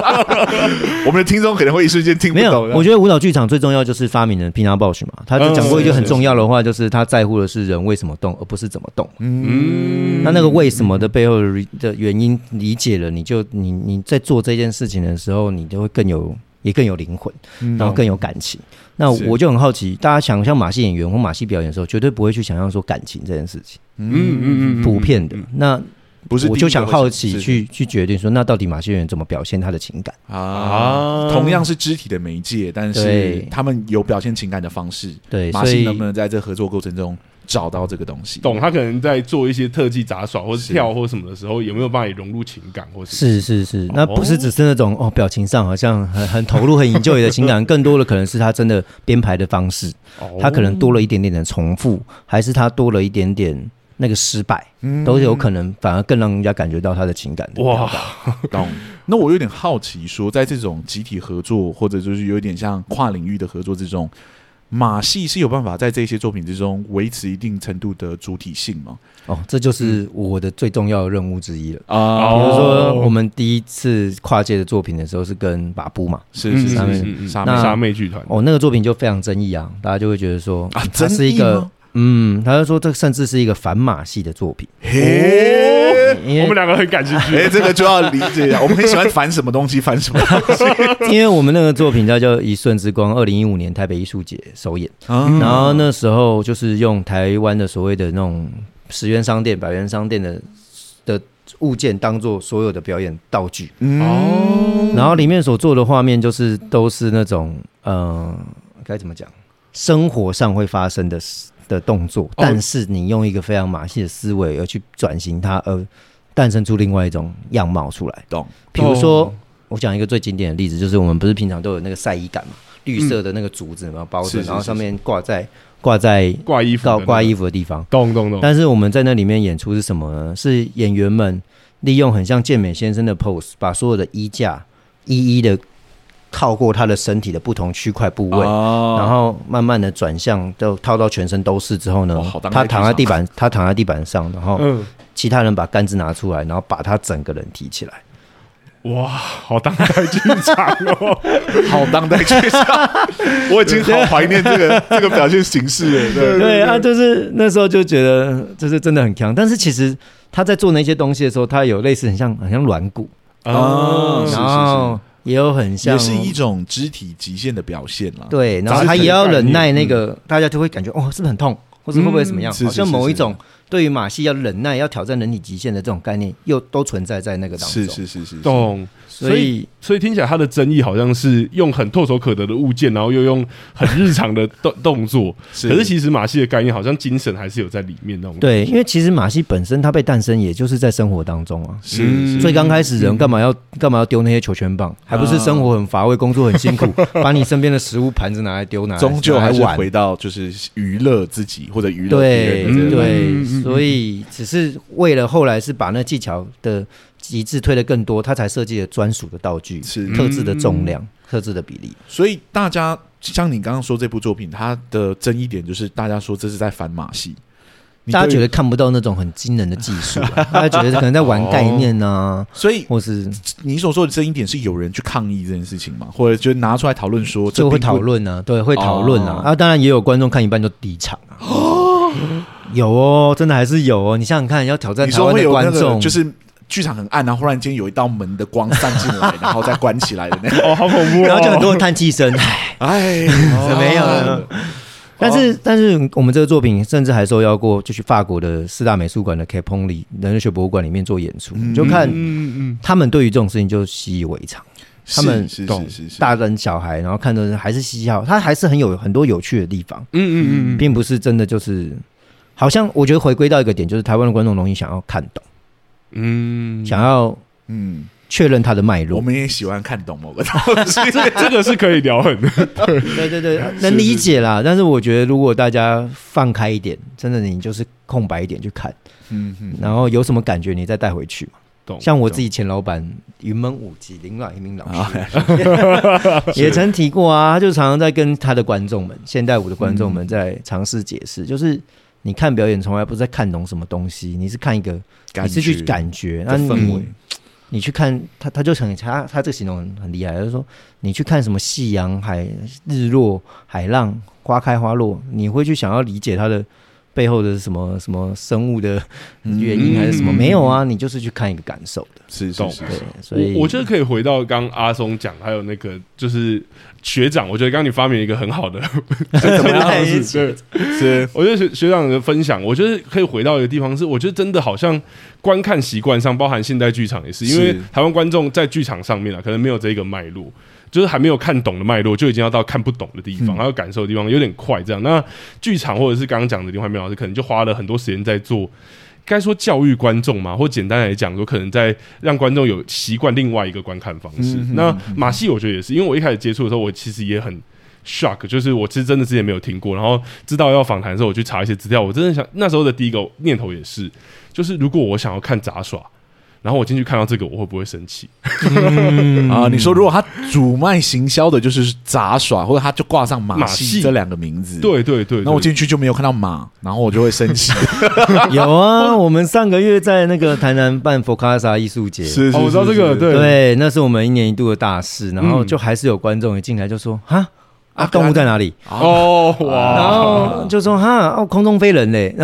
我们的听众可能会一瞬间听不懂。没有，我觉得舞蹈剧场最重要就是发明人 Pina Bausch 嘛，他就讲过一句很重要的话，就是他在乎的是人为什么动，而不是怎么动。嗯，那那个为什么的背后的原因理解了，你就你你在做这件事情的时候，你就会更有也更有灵魂，然后更有感情。嗯、那我就很好奇，大家想象马戏演员或马戏表演的时候，绝对不会去想象说感情这件事情。嗯嗯嗯，普遍的那。不是，我就想好奇去去决定说，那到底马戏人怎么表现他的情感啊？同样是肢体的媒介，但是他们有表现情感的方式。对，马戏能不能在这合作过程中找到这个东西？懂？他可能在做一些特技杂耍，或是跳或什么的时候，有没有办法融入情感？或是是是是，那不是只是那种哦，表情上好像很很投入、很 enjoy 的情感，更多的可能是他真的编排的方式，他可能多了一点点的重复，还是他多了一点点。那个失败都有可能，反而更让人家感觉到他的情感的哇，懂？那我有点好奇，说在这种集体合作，或者就是有点像跨领域的合作之中，马戏是有办法在这些作品之中维持一定程度的主体性吗？哦，这就是我的最重要的任务之一了啊！比如说，我们第一次跨界的作品的时候是跟把布嘛，是是是沙妹沙妹剧团哦，那个作品就非常争议啊，大家就会觉得说啊，这是一个。嗯，他就说这甚至是一个反马戏的作品。嘿，我们两个很感兴趣。哎，这个就要理解一下，我们很喜欢反什么东西，反什么东西。因为我们那个作品叫叫《一瞬之光》，二零一五年台北艺术节首演。然后那时候就是用台湾的所谓的那种十元商店、百元商店的的物件当做所有的表演道具。哦。然后里面所做的画面就是都是那种嗯，该怎么讲？生活上会发生的事。的动作，但是你用一个非常马戏的思维而去转型它，而诞生出另外一种样貌出来。懂？比如说，我讲一个最经典的例子，就是我们不是平常都有那个晒衣杆嘛，绿色的那个竹子，然后包着，然后上面挂在挂在挂衣服挂衣服的地方。懂懂懂。但是我们在那里面演出是什么呢？是演员们利用很像健美先生的 pose，把所有的衣架一一的。靠过他的身体的不同区块部位，哦、然后慢慢的转向，就套到全身都是之后呢，哦、他躺在地板，他躺在地板上，然后其他人把杆子拿出来，然后把他整个人提起来。哇，好当代剧场哦，好当代剧场，我已经好怀念这个 这个表现形式了。对。对，对啊，就是那时候就觉得就是真的很强，但是其实他在做那些东西的时候，他有类似很像很像软骨。哦，然后。也有很像，也是一种肢体极限的表现了。对，然后他也要忍耐那个，嗯、大家就会感觉哦，是不是很痛，或者会不会怎么样？嗯、好像某一种对于马戏要忍耐、要挑战人体极限的这种概念，又都存在在那个当中。是是是是，懂。所以，所以听起来他的争议好像是用很唾手可得的物件，然后又用很日常的动 动作。是可是其实马戏的概念好像精神还是有在里面那种。对，因为其实马戏本身它被诞生，也就是在生活当中啊。是，是所以刚开始人干嘛要干嘛要丢那些球圈棒？还不是生活很乏味，工作很辛苦，把你身边的食物盘子拿来丢，拿来终究还是回到就是娱乐自己或者娱乐别人。对对，所以只是为了后来是把那技巧的。极致推得更多，他才设计了专属的道具，是特制的重量、嗯、特制的比例。所以大家像你刚刚说这部作品，它的争议点就是大家说这是在反马戏，大家觉得看不到那种很惊人的技术、啊，大家觉得可能在玩概念呢、啊哦。所以，或是你所说的争议点是有人去抗议这件事情嘛？或者就拿出来讨论说，就会讨论呢？对，会讨论啊。啊，当然也有观众看一半就离场啊。哦，有哦，真的还是有哦。你想想看，要挑战台湾的观众，就是。剧场很暗，然后忽然间有一道门的光散进来，然后再关起来的那种。哦，好恐怖、哦！然后就很多人叹气声，哎，没有了。但是，但是我们这个作品甚至还受邀过，就去法国的四大美术馆的 Capone 人类学博物馆里面做演出。嗯、就看嗯嗯他们对于这种事情就习以为常，他们懂大人小孩，然后看的还是嘻嘻哈，他还是很有很多有趣的地方。嗯嗯嗯，并不是真的就是，好像我觉得回归到一个点，就是台湾的观众容易想要看懂。嗯，想要嗯确认它的脉络，我们也喜欢看懂某个东西，这 个这个是可以聊很的，对对对对，能理解啦。但是我觉得，如果大家放开一点，真的你就是空白一点去看，嗯嗯，然后有什么感觉你再带回去嘛。懂。像我自己前老板云门舞集林阮一鸣老师 也曾提过啊，他就常常在跟他的观众们，现代舞的观众们在尝试解释，就是。你看表演从来不是在看懂什么东西，你是看一个，你是去感觉，那你你去看他，他就很他他这个形容很很厉害，就是说你去看什么夕阳、海日落、海浪、花开花落，你会去想要理解他的。背后的什么什么生物的原因还是什么？没有啊，你就是去看一个感受的，是是是。所以我觉得可以回到刚阿松讲，还有那个就是学长，我觉得刚你发明一个很好的 怎么样？是是是，我觉得学学长的分享，我觉得可以回到一个地方，是我觉得真的好像观看习惯上，包含现代剧场也是，因为台湾观众在剧场上面啊，可能没有这个脉络。就是还没有看懂的脉络，就已经要到看不懂的地方，还有感受的地方有点快。这样，那剧场或者是刚刚讲的林怀民老师，可能就花了很多时间在做，该说教育观众嘛，或简单来讲，说可能在让观众有习惯另外一个观看方式。那马戏我觉得也是，因为我一开始接触的时候，我其实也很 shock，就是我其实真的之前没有听过，然后知道要访谈的时候，我去查一些资料，我真的想那时候的第一个念头也是，就是如果我想要看杂耍。然后我进去看到这个，我会不会生气？嗯、啊，你说如果他主卖行销的就是杂耍，或者他就挂上马戏这两个名字，对对对，那我进去就没有看到马，然后我就会生气。有啊，我们上个月在那个台南办佛卡萨艺术节，是，是，是，是、哦，我知道这个，对对，那是我们一年一度的大事，然后就还是有观众一进来就说啊。啊，动物在哪里？哦，哇！然后就说哈，哦，空中飞人嘞，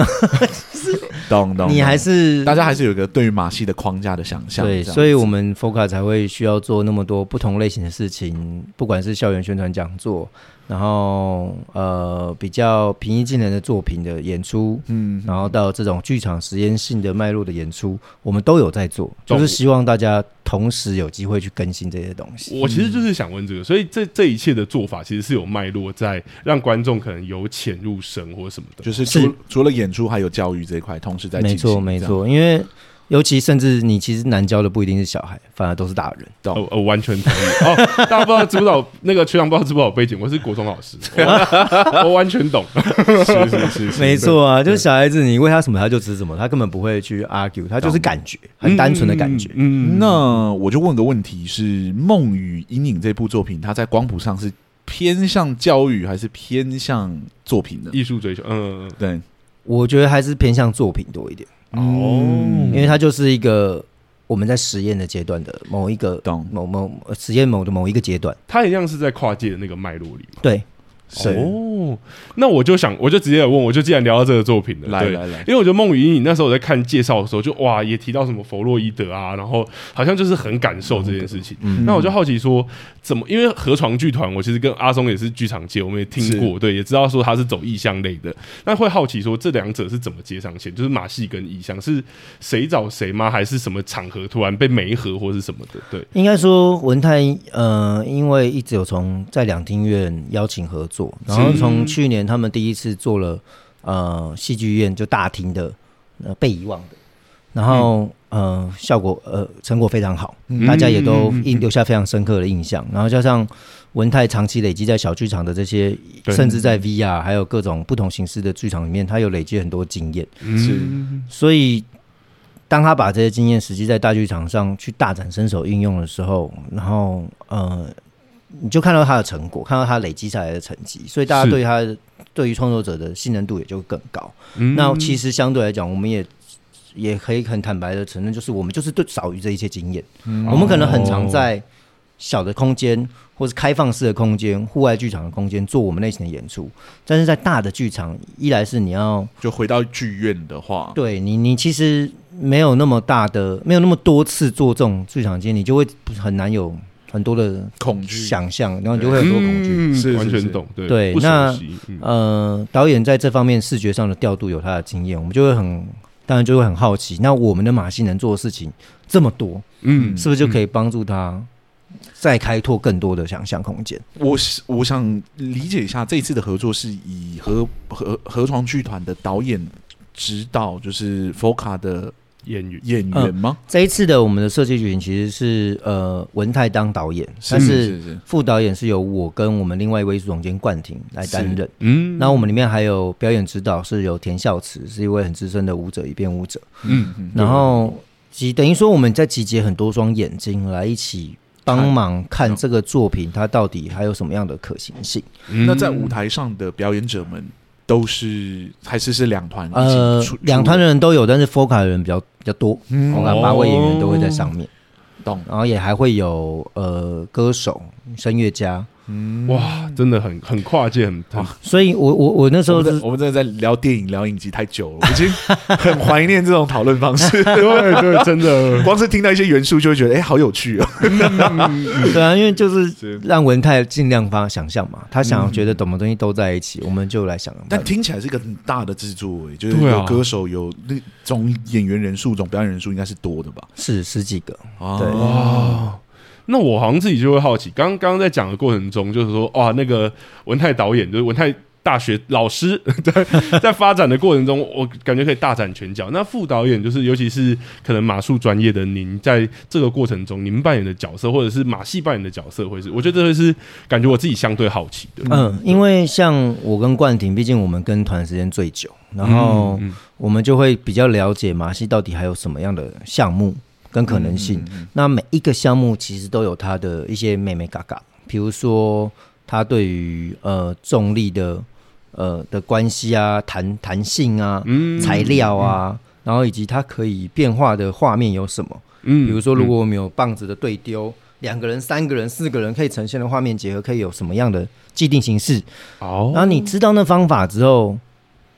懂懂。你还是大家还是有一个对于马戏的框架的想象，对，所以我们 FOCA 才会需要做那么多不同类型的事情，不管是校园宣传讲座。然后呃，比较平易近人的作品的演出，嗯，然后到这种剧场实验性的脉络的演出，我们都有在做，就是希望大家同时有机会去更新这些东西。我其实就是想问这个，所以这这一切的做法其实是有脉络在，让观众可能由浅入深或什么的，就是除是除了演出还有教育这一块，同时在进行。没错，没错，因为。尤其甚至你其实难教的不一定是小孩，反而都是大人。我、哦、我完全同意。哦，大家不知道知不知道那个学长不知道知不知道我背景？我是国中老师，我，我完全懂。是是是，是，没错啊，就是小孩子，你喂他什么他就吃什么，他根本不会去 argue，他就是感觉，很单纯的感觉。嗯，嗯，那我就问个问题是：《梦与阴影》这部作品，它在光谱上是偏向教育还是偏向作品的艺术追求？嗯，对，我觉得还是偏向作品多一点。哦，因为它就是一个我们在实验的阶段的某一个懂。某某实验某的某一个阶段，它一样是在跨界的那个脉络里嘛。对，哦，那我就想，我就直接问，我就既然聊到这个作品了，来来来，因为我觉得《梦与阴影》那时候我在看介绍的时候就，就哇，也提到什么弗洛伊德啊，然后好像就是很感受这件事情。嗯、那我就好奇说，怎么？因为河床剧团，我其实跟阿松也是剧场界，我们也听过，对，也知道说他是走意象类的。那会好奇说，这两者是怎么接上线？就是马戏跟意象是谁找谁吗？还是什么场合突然被媒合或是什么的？对，应该说文泰，呃，因为一直有从在两厅院邀请合作，然后从去年他们第一次做了呃戏剧院就大厅的呃被遗忘的，然后、嗯、呃效果呃成果非常好，嗯、大家也都印留下非常深刻的印象。然后加上文泰长期累积在小剧场的这些，甚至在 VR 还有各种不同形式的剧场里面，他有累积很多经验。是，所以当他把这些经验实际在大剧场上去大展身手应用的时候，然后呃。你就看到他的成果，看到他累积下来的成绩，所以大家对他对于创作者的信任度也就更高。嗯、那其实相对来讲，我们也也可以很坦白的承认，就是我们就是对少于这一些经验。嗯、我们可能很常在小的空间或是开放式的空间、户外剧场的空间做我们类型的演出，但是在大的剧场，一来是你要就回到剧院的话，对你你其实没有那么大的，没有那么多次做这种剧场间，你就会很难有。很多的恐惧想象，然后你就会很多恐惧，嗯、是完全懂。对，对那、嗯、呃，导演在这方面视觉上的调度有他的经验，我们就会很，当然就会很好奇。那我们的马戏能做的事情这么多，嗯，是不是就可以帮助他再开拓更多的想象空间？我我想理解一下，这一次的合作是以河河河床剧团的导演指导，就是 FOCA 的。演员演员吗？这一次的我们的设计群其实是呃文泰当导演，但是副导演是由我跟我们另外一位艺术总监冠廷来担任。嗯，那我们里面还有表演指导是由田孝慈，是一位很资深的舞者，一边舞者。嗯，然后集等于说我们在集结很多双眼睛来一起帮忙看这个作品，它到底还有什么样的可行性？那在舞台上的表演者们。都是还是是两团？呃，两团的人都有，但是 FOCA 的人比较比较多，嗯，八位演员都会在上面，懂。然后也还会有呃歌手、声乐家。嗯，哇，真的很很跨界，很哇！所以我我我那时候我，我们真的在聊电影、聊影集太久了，我已经 很怀念这种讨论方式。对对，真的，光是听到一些元素就会觉得，哎、欸，好有趣啊、哦！对啊，因为就是让文泰尽量发想象嘛，他想要觉得什么东西都在一起，我们就来想。但听起来是一个很大的制作，就是有歌手，有那种演员人数，总表演人数应该是多的吧？是十几个啊！对哇。那我好像自己就会好奇，刚刚在讲的过程中，就是说，哇，那个文泰导演，就是文泰大学老师，在在发展的过程中，我感觉可以大展拳脚。那副导演，就是尤其是可能马术专业的您，在这个过程中，您扮演的角色，或者是马戏扮演的角色，会是，我觉得这会是感觉我自己相对好奇的。嗯，因为像我跟冠廷，毕竟我们跟团时间最久，然后我们就会比较了解马戏到底还有什么样的项目。跟可能性，那每一个项目其实都有它的一些美美嘎嘎，比如说它对于呃重力的呃的关系啊、弹弹性啊、嗯、材料啊，嗯、然后以及它可以变化的画面有什么？嗯，比如说如果我们有棒子的对丢，两、嗯、个人、三个人、四个人可以呈现的画面结合，可以有什么样的既定形式？哦，然后你知道那方法之后，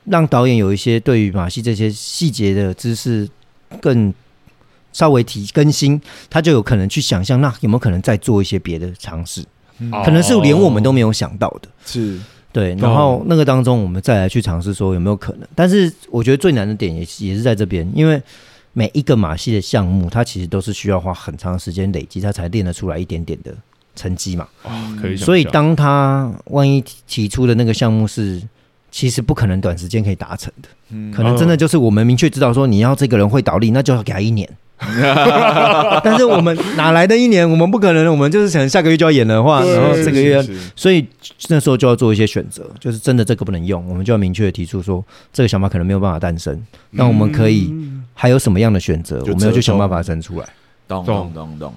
让导演有一些对于马戏这些细节的知识更。稍微提更新，他就有可能去想象，那有没有可能再做一些别的尝试？嗯、可能是连我们都没有想到的。是，对。然后那个当中，我们再来去尝试说有没有可能。但是我觉得最难的点也也是在这边，因为每一个马戏的项目，它其实都是需要花很长时间累积，它才练得出来一点点的成绩嘛。哦，可以。所以当他万一提出的那个项目是，其实不可能短时间可以达成的。嗯，可能真的就是我们明确知道说，你要这个人会倒立，那就要给他一年。但是我们哪来的一年？我们不可能，我们就是想下个月就要演的话，然后这个月，所以那时候就要做一些选择，就是真的这个不能用，我们就要明确的提出说，这个想法可能没有办法诞生。那我们可以还有什么样的选择？我们要去想办法生出来。懂懂懂懂。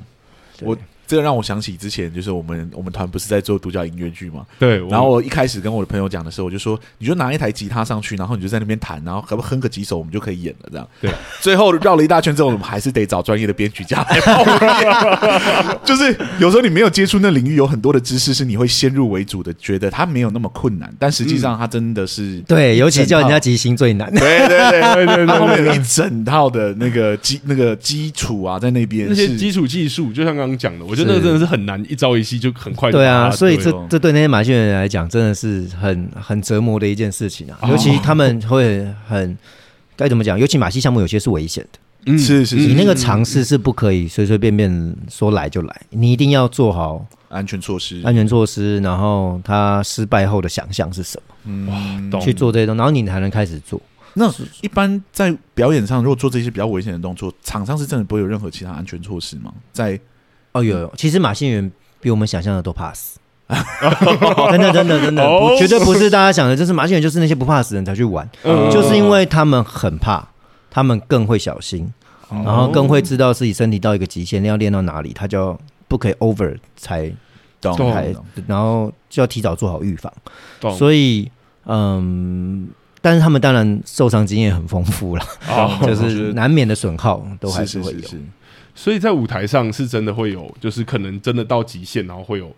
我这个让我想起之前就是我们我们团不是在做独角音乐剧嘛？对。然后我一开始跟我的朋友讲的时候，我就说，你就拿一台吉他上去，然后你就在那边弹，然后可不哼个几首，我们就可以演了。这样。对。最后绕了一大圈之后，我们还是得找专业的编曲家来帮。就是有时候你没有接触那领域，有很多的知识是你会先入为主的，觉得它没有那么困难，但实际上它真的是、嗯、对，尤其叫人家即兴最难。对对对对对对，后面有一整套的那个基那个基础啊，在那边那些基础技术，就像刚刚讲的，我觉得那个真的是很难，一朝一夕就很快。对啊，所以这这对那些马戏人来讲，真的是很很折磨的一件事情啊。尤其他们会很该怎么讲？尤其马戏项目有些是危险的。嗯，是是是，你那个尝试是不可以随随便便说来就来，你一定要做好安全措施，安全措施。然后他失败后的想象是什么？嗯，去做这些东西，然后你才能开始做。那一般在表演上，如果做这些比较危险的动作，场上是真的不会有任何其他安全措施吗？在哦，有有，其实马戏员比我们想象的都怕死，真的真的真的，绝对不是大家想的，就是马戏员就是那些不怕死人才去玩，就是因为他们很怕，他们更会小心，然后更会知道自己身体到一个极限要练到哪里，他就不可以 over 才才，然后就要提早做好预防，所以嗯。但是他们当然受伤经验很丰富了，哦、就是难免的损耗都还是会有。所以在舞台上是真的会有，就是可能真的到极限，然后会有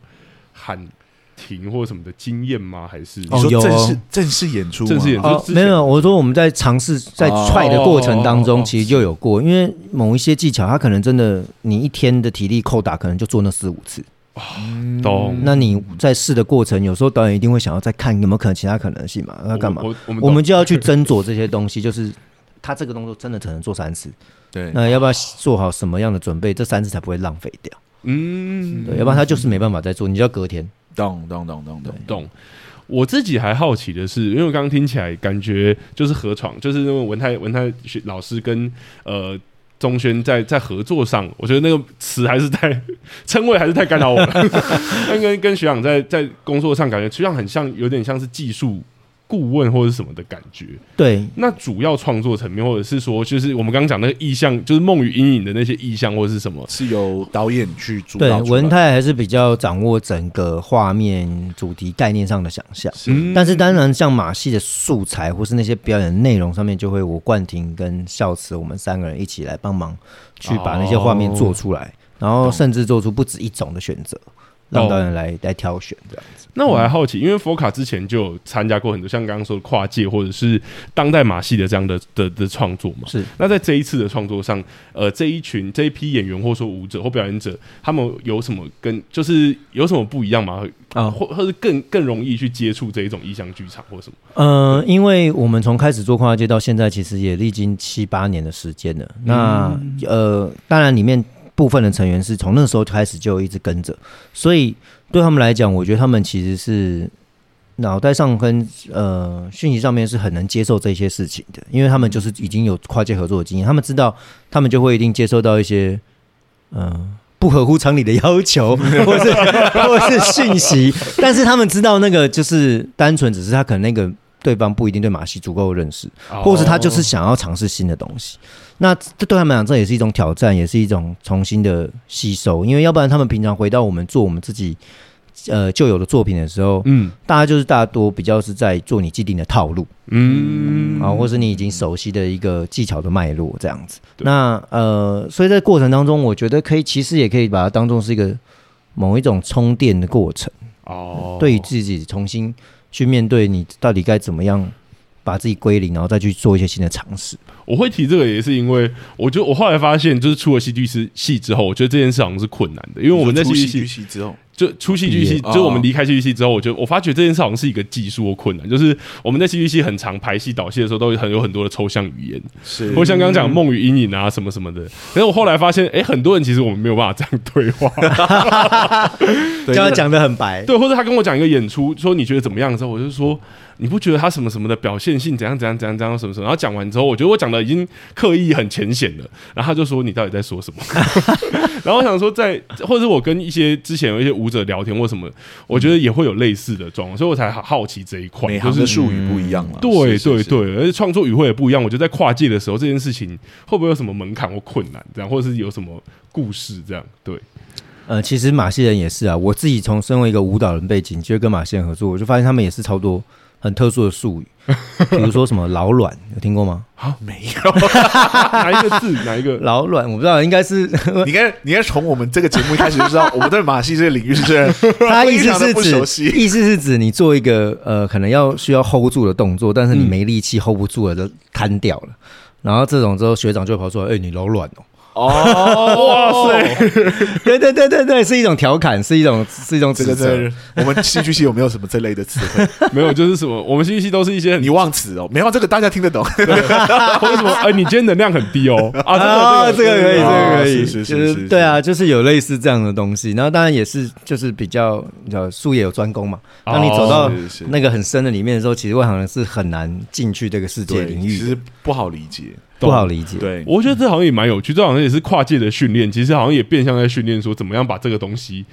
喊停或什么的经验吗？还是你说正式正式演出？正式演出、哦、没有，我说我们在尝试在踹的过程当中，其实就有过，因为某一些技巧，它可能真的你一天的体力扣打，可能就做那四五次。懂。那你在试的过程，有时候导演一定会想要再看有没有可能其他可能性嘛？那干嘛？我我，我们就要去斟酌这些东西，就是他这个动作真的只能做三次，对。那要不要做好什么样的准备？这三次才不会浪费掉。嗯，对。要不然他就是没办法再做，你就要隔天。咚咚咚咚咚咚。我自己还好奇的是，因为刚刚听起来感觉就是何闯，就是那个文泰文泰老师跟呃。宗轩在在合作上，我觉得那个词还是太 称谓还是太干扰我了。但跟跟学长在在工作上，感觉学长很像，有点像是技术。顾问或者什么的感觉，对。那主要创作层面，或者是说，就是我们刚刚讲那个意象，就是梦与阴影的那些意象，或者是什么，是由导演去主导。对，文泰还是比较掌握整个画面主题概念上的想象。是，但是当然，像马戏的素材或是那些表演内容上面，就会我冠廷跟孝慈我们三个人一起来帮忙，去把那些画面做出来，哦、然后甚至做出不止一种的选择。让导演来、哦、来挑选这样子。那我还好奇，因为佛卡之前就有参加过很多像刚刚说的跨界或者是当代马戏的这样的的的创作嘛。是。那在这一次的创作上，呃，这一群这一批演员或者说舞者或表演者，他们有什么跟就是有什么不一样吗？啊，或或是更更容易去接触这一种意象剧场或什么？呃，因为我们从开始做跨界到现在，其实也历经七八年的时间了。那、嗯、呃，当然里面。部分的成员是从那时候开始就一直跟着，所以对他们来讲，我觉得他们其实是脑袋上跟呃讯息上面是很能接受这些事情的，因为他们就是已经有跨界合作的经验，他们知道他们就会一定接受到一些嗯、呃、不合乎常理的要求，或是或是讯息，但是他们知道那个就是单纯只是他可能那个对方不一定对马戏足够认识，或是他就是想要尝试新的东西。那这对他们来讲，这也是一种挑战，也是一种重新的吸收。因为要不然，他们平常回到我们做我们自己呃旧有的作品的时候，嗯，大家就是大多比较是在做你既定的套路，嗯，啊，或是你已经熟悉的一个技巧的脉络这样子。那呃，所以在过程当中，我觉得可以，其实也可以把它当做是一个某一种充电的过程哦，对于自己重新去面对你到底该怎么样。把自己归零，然后再去做一些新的尝试。我会提这个，也是因为我觉得我后来发现，就是出了戏剧系之后，我觉得这件事好像是困难的，因为我们在戏剧系之后。就出戏剧系，就是我们离开戏剧系之后，我觉得我发觉这件事好像是一个技术或困难。就是我们在戏剧系很常排戏导戏的时候，都很有很多的抽象语言，是，或像刚刚讲梦与阴影啊什么什么的。可是我后来发现，哎、欸，很多人其实我们没有办法这样对话，对，刚刚讲的很白，对，或者他跟我讲一个演出，说你觉得怎么样的时候，我就说你不觉得他什么什么的表现性怎样怎样怎样怎样什么什么？然后讲完之后，我觉得我讲的已经刻意很浅显了，然后他就说你到底在说什么？然后我想说在，或者是我跟一些之前有一些舞者聊天或什么，我觉得也会有类似的状况，所以我才好好奇这一块。就是术语不一样了，对对对，而且创作语汇也不一样。我觉得在跨界的时候，这件事情会不会有什么门槛或困难？这样，或者是有什么故事？这样，对。呃，其实马戏人也是啊，我自己从身为一个舞蹈人背景，就跟马戏人合作，我就发现他们也是超多很特殊的术语，比如说什么老卵，有听过吗？啊，没有，哪一个字？哪一个 老卵？我不知道，应该是你应该你应该从我们这个节目一开始就知道，我们对马戏这个领域是这样，他意思是指意思是指你做一个呃，可能要需要 hold 住的动作，但是你没力气 hold 不住了，就瘫掉了。然后这种之后，学长就会跑出来，哎、欸，你老卵哦。哦，哇塞！对对对对对，是一种调侃，是一种是一种指责。我们戏剧系有没有什么这类的词汇？没有，就是什么我们戏剧系都是一些你忘词哦，没有这个大家听得懂。为什么？哎，你今天能量很低哦。啊，这个可以，这个可以，是是是，对啊，就是有类似这样的东西。然后当然也是，就是比较你知道术业有专攻嘛。当你走到那个很深的里面的时候，其实外行人是很难进去这个世界领域，其实不好理解。不好理解，对，我觉得这好像也蛮有趣，这好像也是跨界的训练，其实好像也变相在训练说怎么样把这个东西，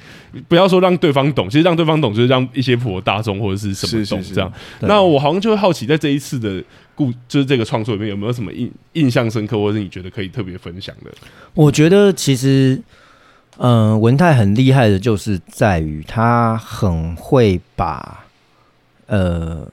不要说让对方懂，其实让对方懂就是让一些普罗大众或者是什么懂这样。那我好像就会好奇，在这一次的故，就是这个创作里面有没有什么印印象深刻，或者是你觉得可以特别分享的？我觉得其实，嗯、呃，文泰很厉害的，就是在于他很会把，呃。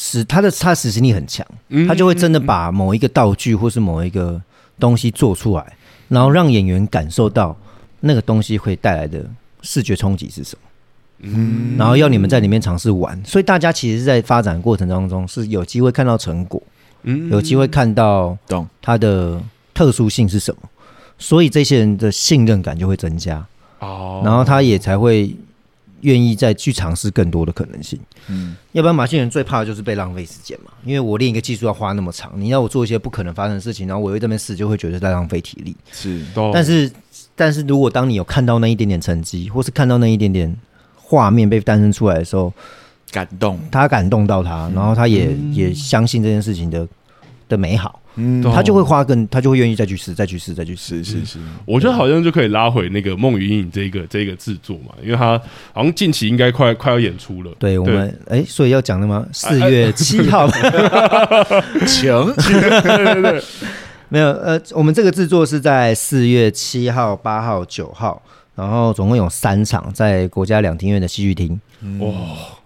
使他的他执行力很强，他就会真的把某一个道具或是某一个东西做出来，然后让演员感受到那个东西会带来的视觉冲击是什么，嗯，然后要你们在里面尝试玩，所以大家其实是在发展过程当中是有机会看到成果，嗯，有机会看到懂它的特殊性是什么，所以这些人的信任感就会增加，哦，然后他也才会。愿意再去尝试更多的可能性，嗯，要不然马戏人最怕的就是被浪费时间嘛。因为我练一个技术要花那么长，你要我做一些不可能发生的事情，然后我又这边试，就会觉得在浪费体力。是，但是但是如果当你有看到那一点点成绩，或是看到那一点点画面被诞生出来的时候，感动，他感动到他，然后他也、嗯、也相信这件事情的的美好。嗯，他就会花更，他就会愿意再去试，再去试，再去试。是是，我觉得好像就可以拉回那个《梦与阴影》这个这个制作嘛，因为他好像近期应该快快要演出了。对我们，哎，所以要讲的吗？四月七号，请，对对对，没有，呃，我们这个制作是在四月七号、八号、九号，然后总共有三场，在国家两厅院的戏剧厅。哇。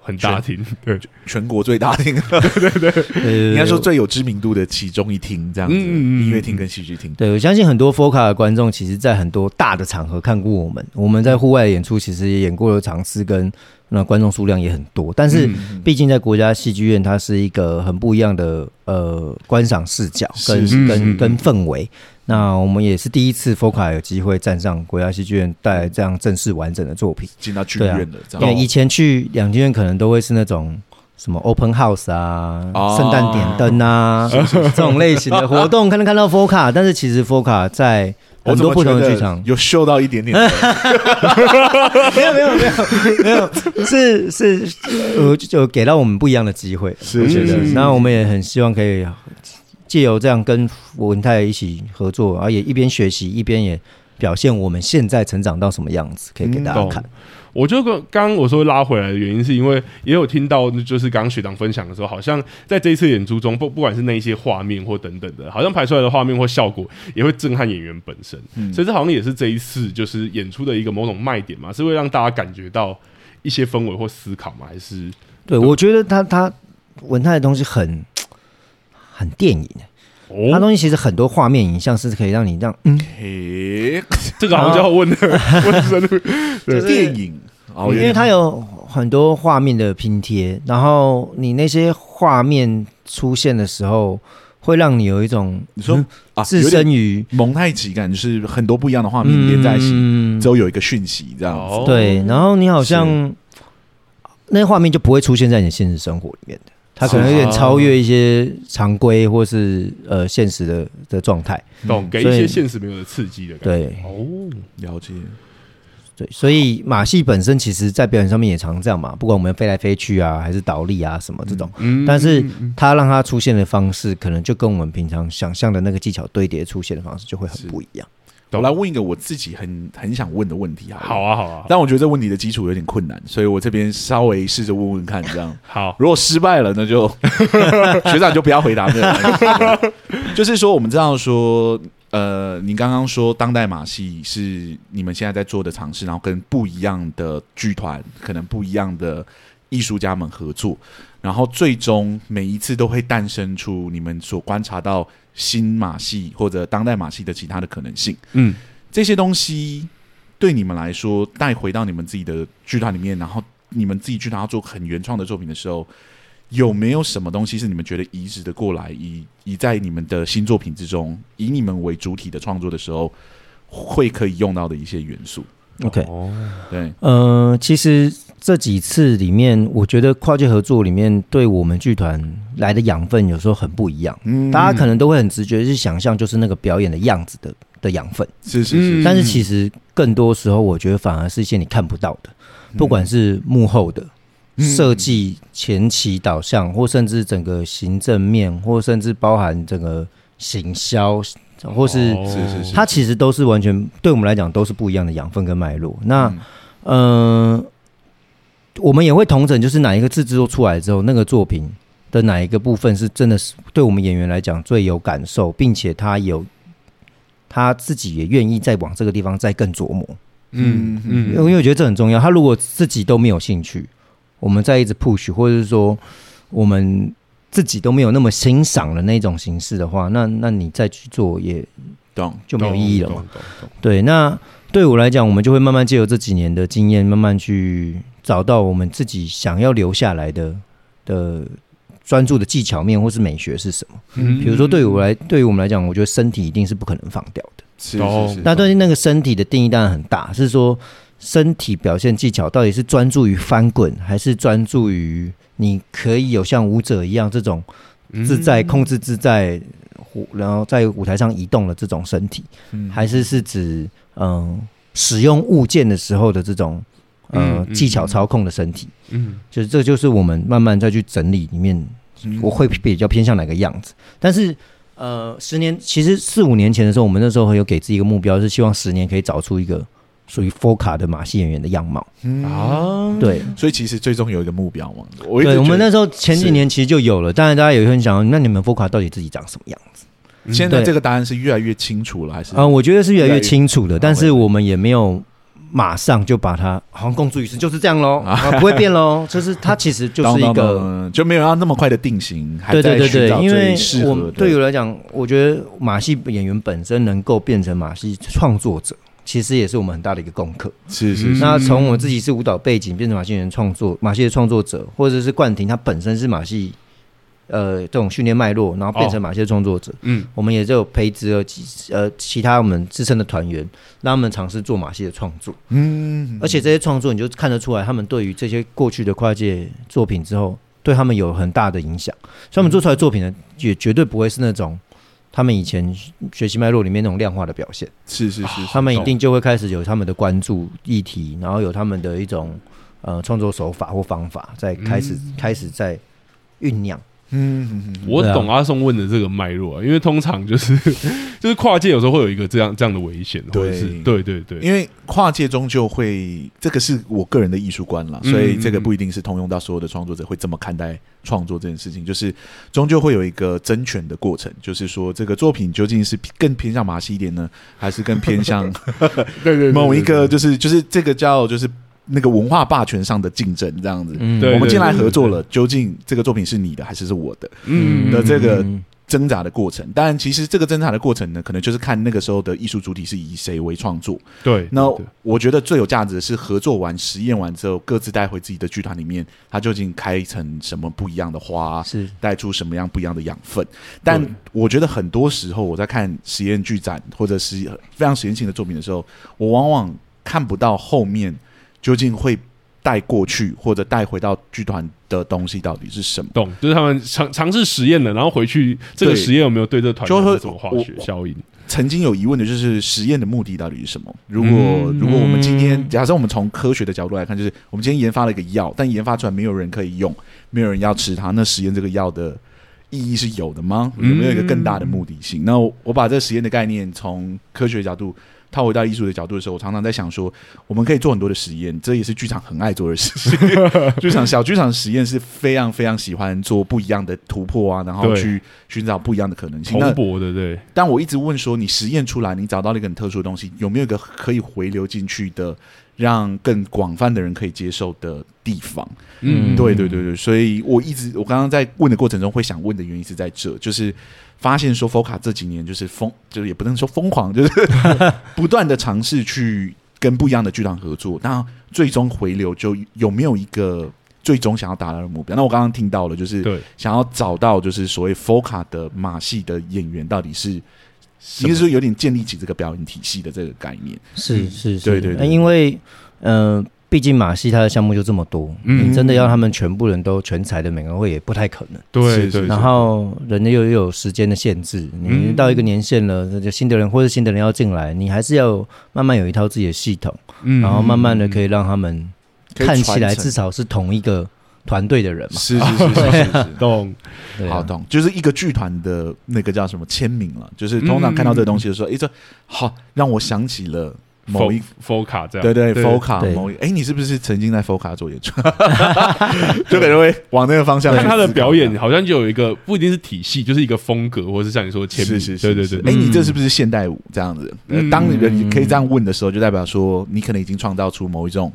很大厅，对，全国最大厅，对 对对，应该说最有知名度的其中一厅，这样子，音乐厅跟戏剧厅。对，我相信很多 FOCA 的观众，其实在很多大的场合看过我们，我们在户外演出，其实也演过的场次跟那观众数量也很多。但是，毕竟在国家戏剧院，它是一个很不一样的呃观赏视角跟跟跟氛围。那我们也是第一次 FOCA 有机会站上国家戏剧院，带来这样正式完整的作品进到剧院的。这样，因为以前去两剧院可能都会是那种什么 Open House 啊、圣诞点灯啊这种类型的活动，可能看到 FOCA，但是其实 FOCA 在很多不同的剧场 有秀到一点点。没有没有没有没有，是是呃就给到我们不一样的机会，是是是。那我们也很希望可以。借由这样跟文泰一起合作，而也一边学习一边也表现我们现在成长到什么样子，可以给大家看。嗯、我就刚刚我说拉回来的原因，是因为也有听到，就是刚刚学长分享的时候，好像在这一次演出中，不不管是那一些画面或等等的，好像拍出来的画面或效果也会震撼演员本身。嗯、所以这好像也是这一次就是演出的一个某种卖点嘛，是会让大家感觉到一些氛围或思考嘛？还是对，对我觉得他他文泰的东西很。很电影，它东西其实很多画面影像是可以让你让嗯，这个好像就要问了，问深入，就是电影，因为它有很多画面的拼贴，然后你那些画面出现的时候，会让你有一种你说啊，置身于蒙太奇感，就是很多不一样的画面连在一起，之后有一个讯息这样子，对，然后你好像那些画面就不会出现在你现实生活里面的。它可能有点超越一些常规或是呃现实的的状态，懂？给一些现实没有的刺激的感觉。对，哦，了解。对，所以马戏本身其实，在表演上面也常这样嘛，不管我们飞来飞去啊，还是倒立啊什么这种，嗯，但是它让它出现的方式，可能就跟我们平常想象的那个技巧堆叠出现的方式就会很不一样。我来问一个我自己很很想问的问题啊！好啊，好啊，但我觉得这问题的基础有点困难，所以我这边稍微试着问问看，这样好。如果失败了，那就 学长就不要回答这个。就是说，我们知道说，呃，你刚刚说当代马戏是你们现在在做的尝试，然后跟不一样的剧团，可能不一样的艺术家们合作，然后最终每一次都会诞生出你们所观察到新马戏或者当代马戏的其他的可能性。嗯，这些东西对你们来说带回到你们自己的剧团里面，然后你们自己剧团要做很原创的作品的时候。有没有什么东西是你们觉得移植的过来，以以在你们的新作品之中，以你们为主体的创作的时候，会可以用到的一些元素？OK，对，呃，其实这几次里面，我觉得跨界合作里面，对我们剧团来的养分有时候很不一样。嗯，大家可能都会很直觉去想象，就是那个表演的样子的的养分。是是是，但是其实更多时候，我觉得反而是一些你看不到的，不管是幕后的。设计前期导向，或甚至整个行政面，或甚至包含整个行销，或是它其实都是完全对我们来讲都是不一样的养分跟脉络。那嗯、呃，我们也会同整，就是哪一个字制作出来之后，那个作品的哪一个部分是真的是对我们演员来讲最有感受，并且他有他自己也愿意再往这个地方再更琢磨。嗯嗯，因为我觉得这很重要。他如果自己都没有兴趣。我们再一直 push，或者是说我们自己都没有那么欣赏的那种形式的话，那那你再去做也懂就没有意义了嘛？对，那对我来讲，我们就会慢慢借由这几年的经验，慢慢去找到我们自己想要留下来的的专注的技巧面或是美学是什么。嗯，比如说对于我来，对于我们来讲，我觉得身体一定是不可能放掉的。是是是。那对于那个身体的定义当然很大，是说。身体表现技巧到底是专注于翻滚，还是专注于你可以有像舞者一样这种自在控制自在，然后在舞台上移动的这种身体，还是是指嗯使用物件的时候的这种呃技巧操控的身体？嗯，就是这就是我们慢慢再去整理里面，我会比较偏向哪个样子。但是呃，十年其实四五年前的时候，我们那时候会有给自己一个目标，是希望十年可以找出一个。属于 FOCA 的马戏演员的样貌、嗯、啊，对，所以其实最终有一个目标嘛。我对，我们那时候前几年其实就有了，当然大家也会想，那你们 FOCA 到底自己长什么样子？现在这个答案是越来越清楚了，还是？嗯，我觉得是越来越清楚的，但是我们也没有马上就把它好像公诸于世，就是这样喽，啊，不会变喽。就是它 其实就是一个，就没有要那么快的定型。对对对对，因为我对我来讲，我觉得马戏演员本身能够变成马戏创作者。其实也是我们很大的一个功课。是是，是。那从我自己是舞蹈背景变成马戏演员创作，马戏的创作者，或者是冠廷他本身是马戏，呃，这种训练脉络，然后变成马戏的创作者。嗯。我们也就培植了几呃其他我们自身的团员，让他们尝试做马戏的创作。嗯。而且这些创作你就看得出来，他们对于这些过去的跨界作品之后，对他们有很大的影响。所以他们做出来的作品呢，也绝对不会是那种。他们以前学习脉络里面那种量化的表现，是是是，他们一定就会开始有他们的关注议题，然后有他们的一种呃创作手法或方法，在开始、嗯、开始在酝酿。嗯，我懂阿松问的这个脉络啊，因为通常就是 就是跨界有时候会有一个这样这样的危险，对，对对对，因为跨界终究会，这个是我个人的艺术观了，所以这个不一定是通用到所有的创作者会这么看待创作这件事情，就是终究会有一个争权的过程，就是说这个作品究竟是更偏向马戏一点呢，还是更偏向 对对。某一个就是就是这个叫就是。那个文化霸权上的竞争，这样子，嗯、我们进来合作了，究竟这个作品是你的还是是我的？嗯，的这个挣扎的过程。当然其实这个挣扎的过程呢，可能就是看那个时候的艺术主体是以谁为创作。对，那我觉得最有价值的是合作完、实验完之后，各自带回自己的剧团里面，它究竟开成什么不一样的花，是带出什么样不一样的养分。但我觉得很多时候我在看实验剧展或者是非常实验性的作品的时候，我往往看不到后面。究竟会带过去或者带回到剧团的东西到底是什么？懂，就是他们尝尝试实验了，然后回去这个实验有没有对这个团有什么化学效应？曾经有疑问的就是实验的目的到底是什么？如果、嗯、如果我们今天假设我们从科学的角度来看，就是我们今天研发了一个药，但研发出来没有人可以用，没有人要吃它，那实验这个药的意义是有的吗？有没有一个更大的目的性？嗯、那我把这个实验的概念从科学角度。套回到艺术的角度的时候，我常常在想说，我们可以做很多的实验，这也是剧场很爱做的事情。剧场小剧场实验是非常非常喜欢做不一样的突破啊，然后去寻找不一样的可能性。蓬勃的对。但我一直问说，你实验出来，你找到了一个很特殊的东西，有没有一个可以回流进去的，让更广泛的人可以接受的地方？嗯，对对对对。所以我一直我刚刚在问的过程中会想问的原因是在这，就是。发现说，FOCA 这几年就是疯，就是也不能说疯狂，就是 不断的尝试去跟不一样的剧团合作。那最终回流，就有没有一个最终想要达到的目标？那我刚刚听到了，就是想要找到就是所谓 FOCA 的马戏的演员到底是，应该说有点建立起这个表演体系的这个概念。是是是，对对对，因为嗯。呃毕竟马戏它的项目就这么多，嗯，你真的要他们全部人都全才的美而会也不太可能。对对。然后人又又有时间的限制，你到一个年限了，那就新的人或者新的人要进来，你还是要慢慢有一套自己的系统，然后慢慢的可以让他们看起来至少是同一个团队的人嘛。是是是是是，懂，好懂，就是一个剧团的那个叫什么签名了，就是通常看到这个东西的时候，哎，这好让我想起了。某一 FOCA 这样，对对，FOCA 某一，哎，你是不是曾经在 FOCA 做演出？就可能会往那个方向。看他的表演，好像就有一个不一定是体系，就是一个风格，或是像你说签名，是是，对对对。哎，你这是不是现代舞这样子？当你人可以这样问的时候，就代表说你可能已经创造出某一种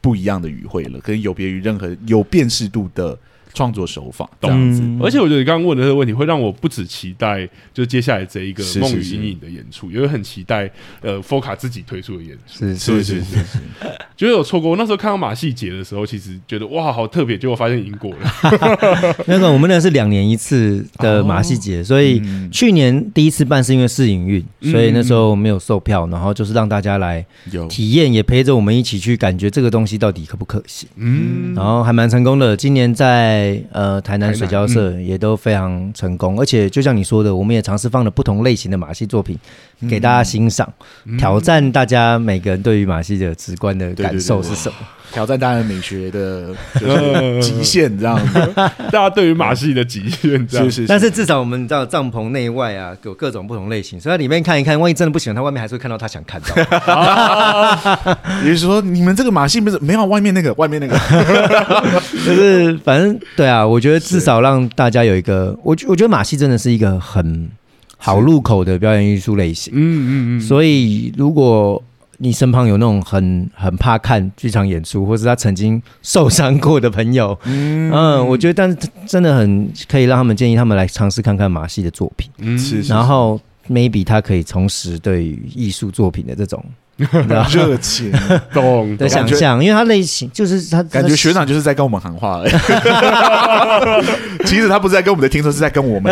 不一样的语汇了，可能有别于任何有辨识度的。创作手法这样子，而且我觉得你刚刚问的这个问题会让我不止期待，就接下来这一个梦与阴影的演出，也会很期待呃，FOCA 自己推出的演出。是是是是，觉得有错过。我那时候看到马戏节的时候，其实觉得哇，好特别，结果发现已经过了。那个我们那是两年一次的马戏节，所以去年第一次办是因为试营运，所以那时候没有售票，然后就是让大家来体验，也陪着我们一起去感觉这个东西到底可不可行。嗯，然后还蛮成功的。今年在呃，台南水交社也都非常成功，嗯、而且就像你说的，我们也尝试放了不同类型的马戏作品给大家欣赏，嗯、挑战大家每个人对于马戏的直观的感受是什么？挑战大家美学的 极限，这样子，大家对于马戏的极限，这样是是。但是至少我们知道帐篷内外啊，有各种不同类型，所以在里面看一看，万一真的不喜欢，他外面还是会看到他想看到。也就是说，你们这个马戏不是没有外面那个，外面那个，就是反正对啊，我觉得至少让大家有一个，我我觉得马戏真的是一个很好入口的表演艺术类型。嗯嗯嗯。所以如果你身旁有那种很很怕看剧场演出，或是他曾经受伤过的朋友，嗯，嗯，我觉得，但是真的很可以让他们建议他们来尝试看看马戏的作品，嗯，是，然后 maybe 他可以重拾对于艺术作品的这种。热情，懂的想象，因为他类型就是他感觉学长就是在跟我们喊话而已。其实他不是在跟我们的听众，是在跟我们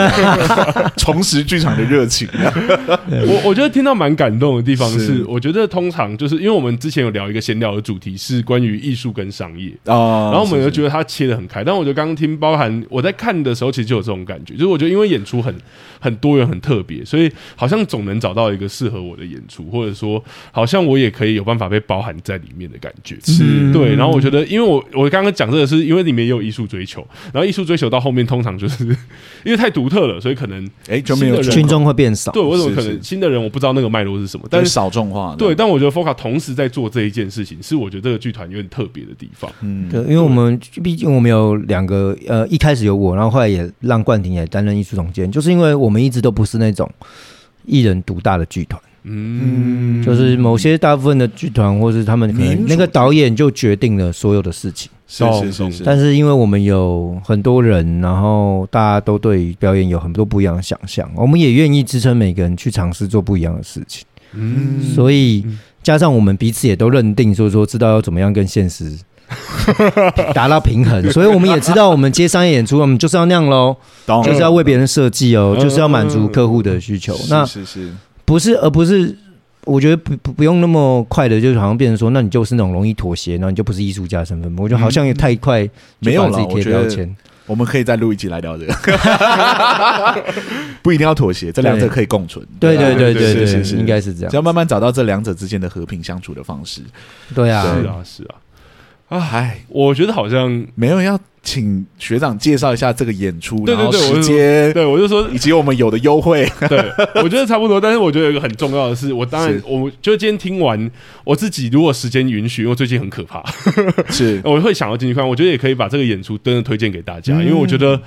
重拾剧场的热情。我我觉得听到蛮感动的地方是，我觉得通常就是因为我们之前有聊一个闲聊的主题是关于艺术跟商业啊，然后我们又觉得他切的很开。但我觉得刚刚听，包含我在看的时候，其实就有这种感觉，就是我觉得因为演出很很多元、很特别，所以好像总能找到一个适合我的演出，或者说好像。像我也可以有办法被包含在里面的感觉，是对。然后我觉得，因为我我刚刚讲这个是因为里面也有艺术追求，然后艺术追求到后面通常就是因为太独特了，所以可能哎就没有群众会变少。对，为什么可能新的人我不知道那个脉络是什么，但是少众化。对，但我觉得 FOCA 同时在做这一件事情，是我觉得这个剧团有点特别的地方。嗯，对，因为我们毕竟我们有两个呃，一开始有我，然后后来也让冠廷也担任艺术总监，就是因为我们一直都不是那种一人独大的剧团。嗯，就是某些大部分的剧团，或是他们可能那个导演就决定了所有的事情。是是是是。但是因为我们有很多人，然后大家都对表演有很多不一样的想象，我们也愿意支撑每个人去尝试做不一样的事情。嗯，所以加上我们彼此也都认定，所以说知道要怎么样跟现实 达到平衡，所以我们也知道，我们接商业演出，我们就是要那样喽，就是要为别人设计哦，就是要满足客户的需求。那是是。不是，而不是，我觉得不不不用那么快的，就是好像变成说，那你就是那种容易妥协，然后你就不是艺术家身份。我觉得好像也太快，没有自己贴标签。我们可以再录一集来聊这个，不一定要妥协，这两者可以共存。对对对对对，是应该是这样，只要慢慢找到这两者之间的和平相处的方式。对啊，是啊是啊。啊，唉，我觉得好像没有要。请学长介绍一下这个演出，对对对，时间，对我就说以及我们有的优惠，对，我觉得差不多。但是我觉得有一个很重要的是，我当然，我就今天听完，我自己如果时间允许，因为最近很可怕，是，我会想要进去看。我觉得也可以把这个演出真的推荐给大家，因为我觉得。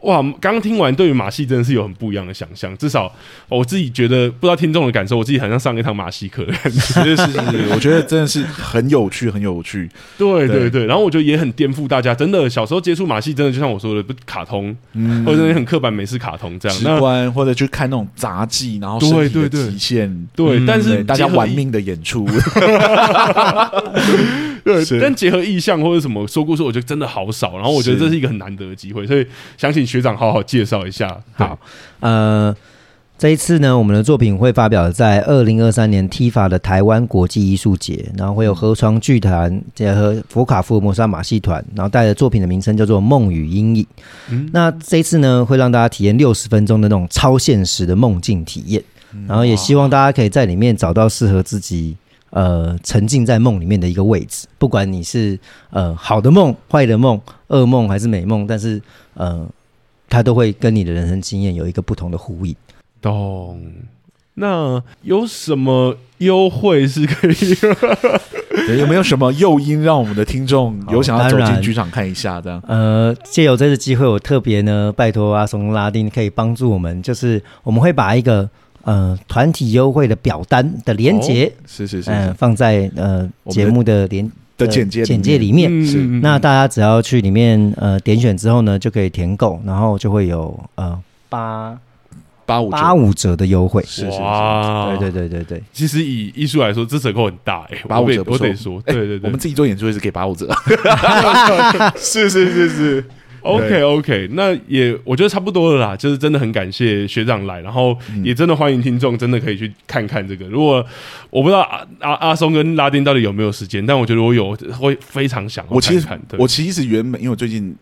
哇，刚刚听完，对于马戏真的是有很不一样的想象。至少我自己觉得，不知道听众的感受，我自己好像上一堂马戏课的感觉。是是是，我觉得真的是很有趣，很有趣。对对对，然后我觉得也很颠覆大家。真的，小时候接触马戏，真的就像我说的，不卡通，嗯、或者很刻板美式卡通这样。直观，或者去看那种杂技，然后身体的极限。对，对，对，对，但是大家玩命的演出。对，但结合意向或者什么说故事，我觉得真的好少。然后我觉得这是一个很难得的机会，所以想请学长好好介绍一下。好，呃，这一次呢，我们的作品会发表在二零二三年 TIFA 的台湾国际艺术节，然后会有河床剧团结合佛卡福尔摩沙马戏团，然后带的作品的名称叫做《梦与阴影》。嗯，那这一次呢，会让大家体验六十分钟的那种超现实的梦境体验，然后也希望大家可以在里面找到适合自己。呃，沉浸在梦里面的一个位置，不管你是呃好的梦、坏的梦、噩梦还是美梦，但是呃，它都会跟你的人生经验有一个不同的呼应。懂？那有什么优惠是可以？对，有没有什么诱因让我们的听众有想要走进剧场看一下这样？呃，借由这次机会，我特别呢拜托阿松拉丁可以帮助我们，就是我们会把一个。呃，团体优惠的表单的连接、哦、是是是，呃，放在呃节目的连的简介简介里面。是，那大家只要去里面呃点选之后呢，就可以填购，然后就会有呃八八五八五折的优惠。是是是，对对对对对。其实以艺术来说，这折扣很大哎、欸，八五折我得说，对对对，我们自己做演出也是给八五折。是是是是。OK OK，那也我觉得差不多了啦，就是真的很感谢学长来，然后也真的欢迎听众，真的可以去看看这个。如果我不知道阿阿阿松跟拉丁到底有没有时间，但我觉得我有会非常想看看。我其实我其实原本因为我最近。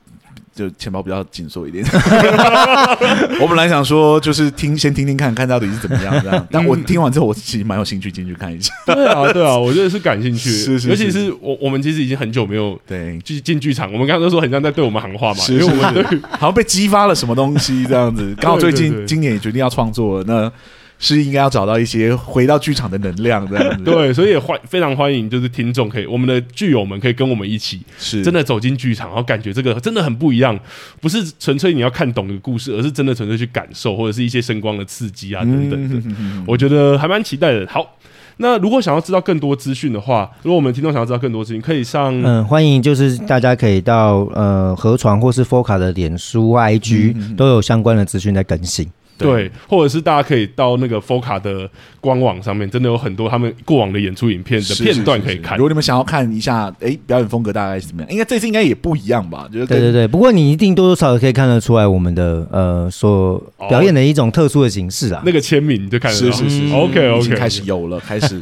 就钱包比较紧缩一点，我本来想说就是听先听听看看到底是怎么样这样，但我听完之后我其实蛮有兴趣进去看一下。对啊，对啊，我觉得是感兴趣，是是，尤其是我我们其实已经很久没有对。进进剧场，我们刚刚都说很像在对我们喊话嘛，因为我们好像被激发了什么东西这样子，刚好最近今年也决定要创作了那。是应该要找到一些回到剧场的能量这样子，对，所以也欢非常欢迎，就是听众可以，我们的剧友们可以跟我们一起，是。真的走进剧场，然后感觉这个真的很不一样，不是纯粹你要看懂一个故事，而是真的纯粹去感受，或者是一些声光的刺激啊等等的，嗯、我觉得还蛮期待的。好，那如果想要知道更多资讯的话，如果我们听众想要知道更多资讯，可以上嗯，欢迎就是大家可以到呃河床或是 FOCA 的脸书 IG、嗯、都有相关的资讯在更新。对，或者是大家可以到那个 FOCA 的官网上面，真的有很多他们过往的演出影片的片段可以看。是是是是，如果你们想要看一下，哎，表演风格大概是怎么样？应该这次应该也不一样吧？就是对对对，不过你一定多多少少可以看得出来我们的呃所表演的一种特殊的形式啊。哦、那个签名就看得到，是是是，OK OK，开始有了，开始。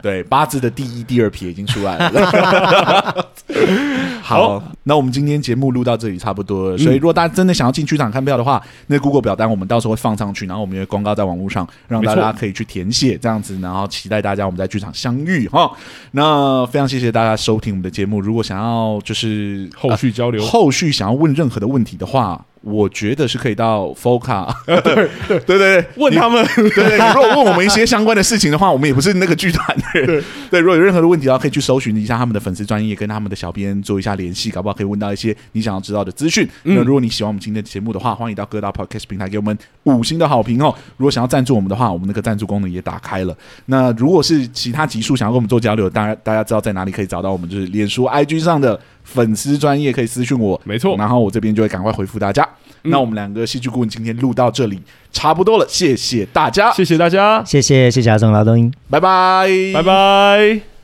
对，八字的第一、第二撇已经出来了。好，那我们今天节目录到这里差不多了。所以，如果大家真的想要进剧场看票的话，那 Google 表单我们到时候会放上去，然后我们也会公告在网络上，让大家可以去填写这样子，然后期待大家我们在剧场相遇哈。那非常谢谢大家收听我们的节目。如果想要就是后续交流，呃、后续想要问任何的问题的话。我觉得是可以到 FOCA，对对对。对对，问他们，对对，对，如果问我们一些相关的事情的话，我们也不是那个剧团的人，对，如果有任何的问题的话，可以去搜寻一下他们的粉丝专业，跟他们的小编做一下联系，搞不好可以问到一些你想要知道的资讯。那如果你喜欢我们今天的节目的话，欢迎到各大 Podcast 平台给我们五星的好评哦。如果想要赞助我们的话，我们那个赞助功能也打开了。那如果是其他集数想要跟我们做交流，当然大家知道在哪里可以找到我们，就是脸书 IG 上的粉丝专业可以私信我，没错，然后我这边就会赶快回复大家。那我们两个戏剧顾问今天录到这里差不多了，谢谢大家，谢谢大家，谢谢谢谢阿松、劳东英，拜拜，拜拜。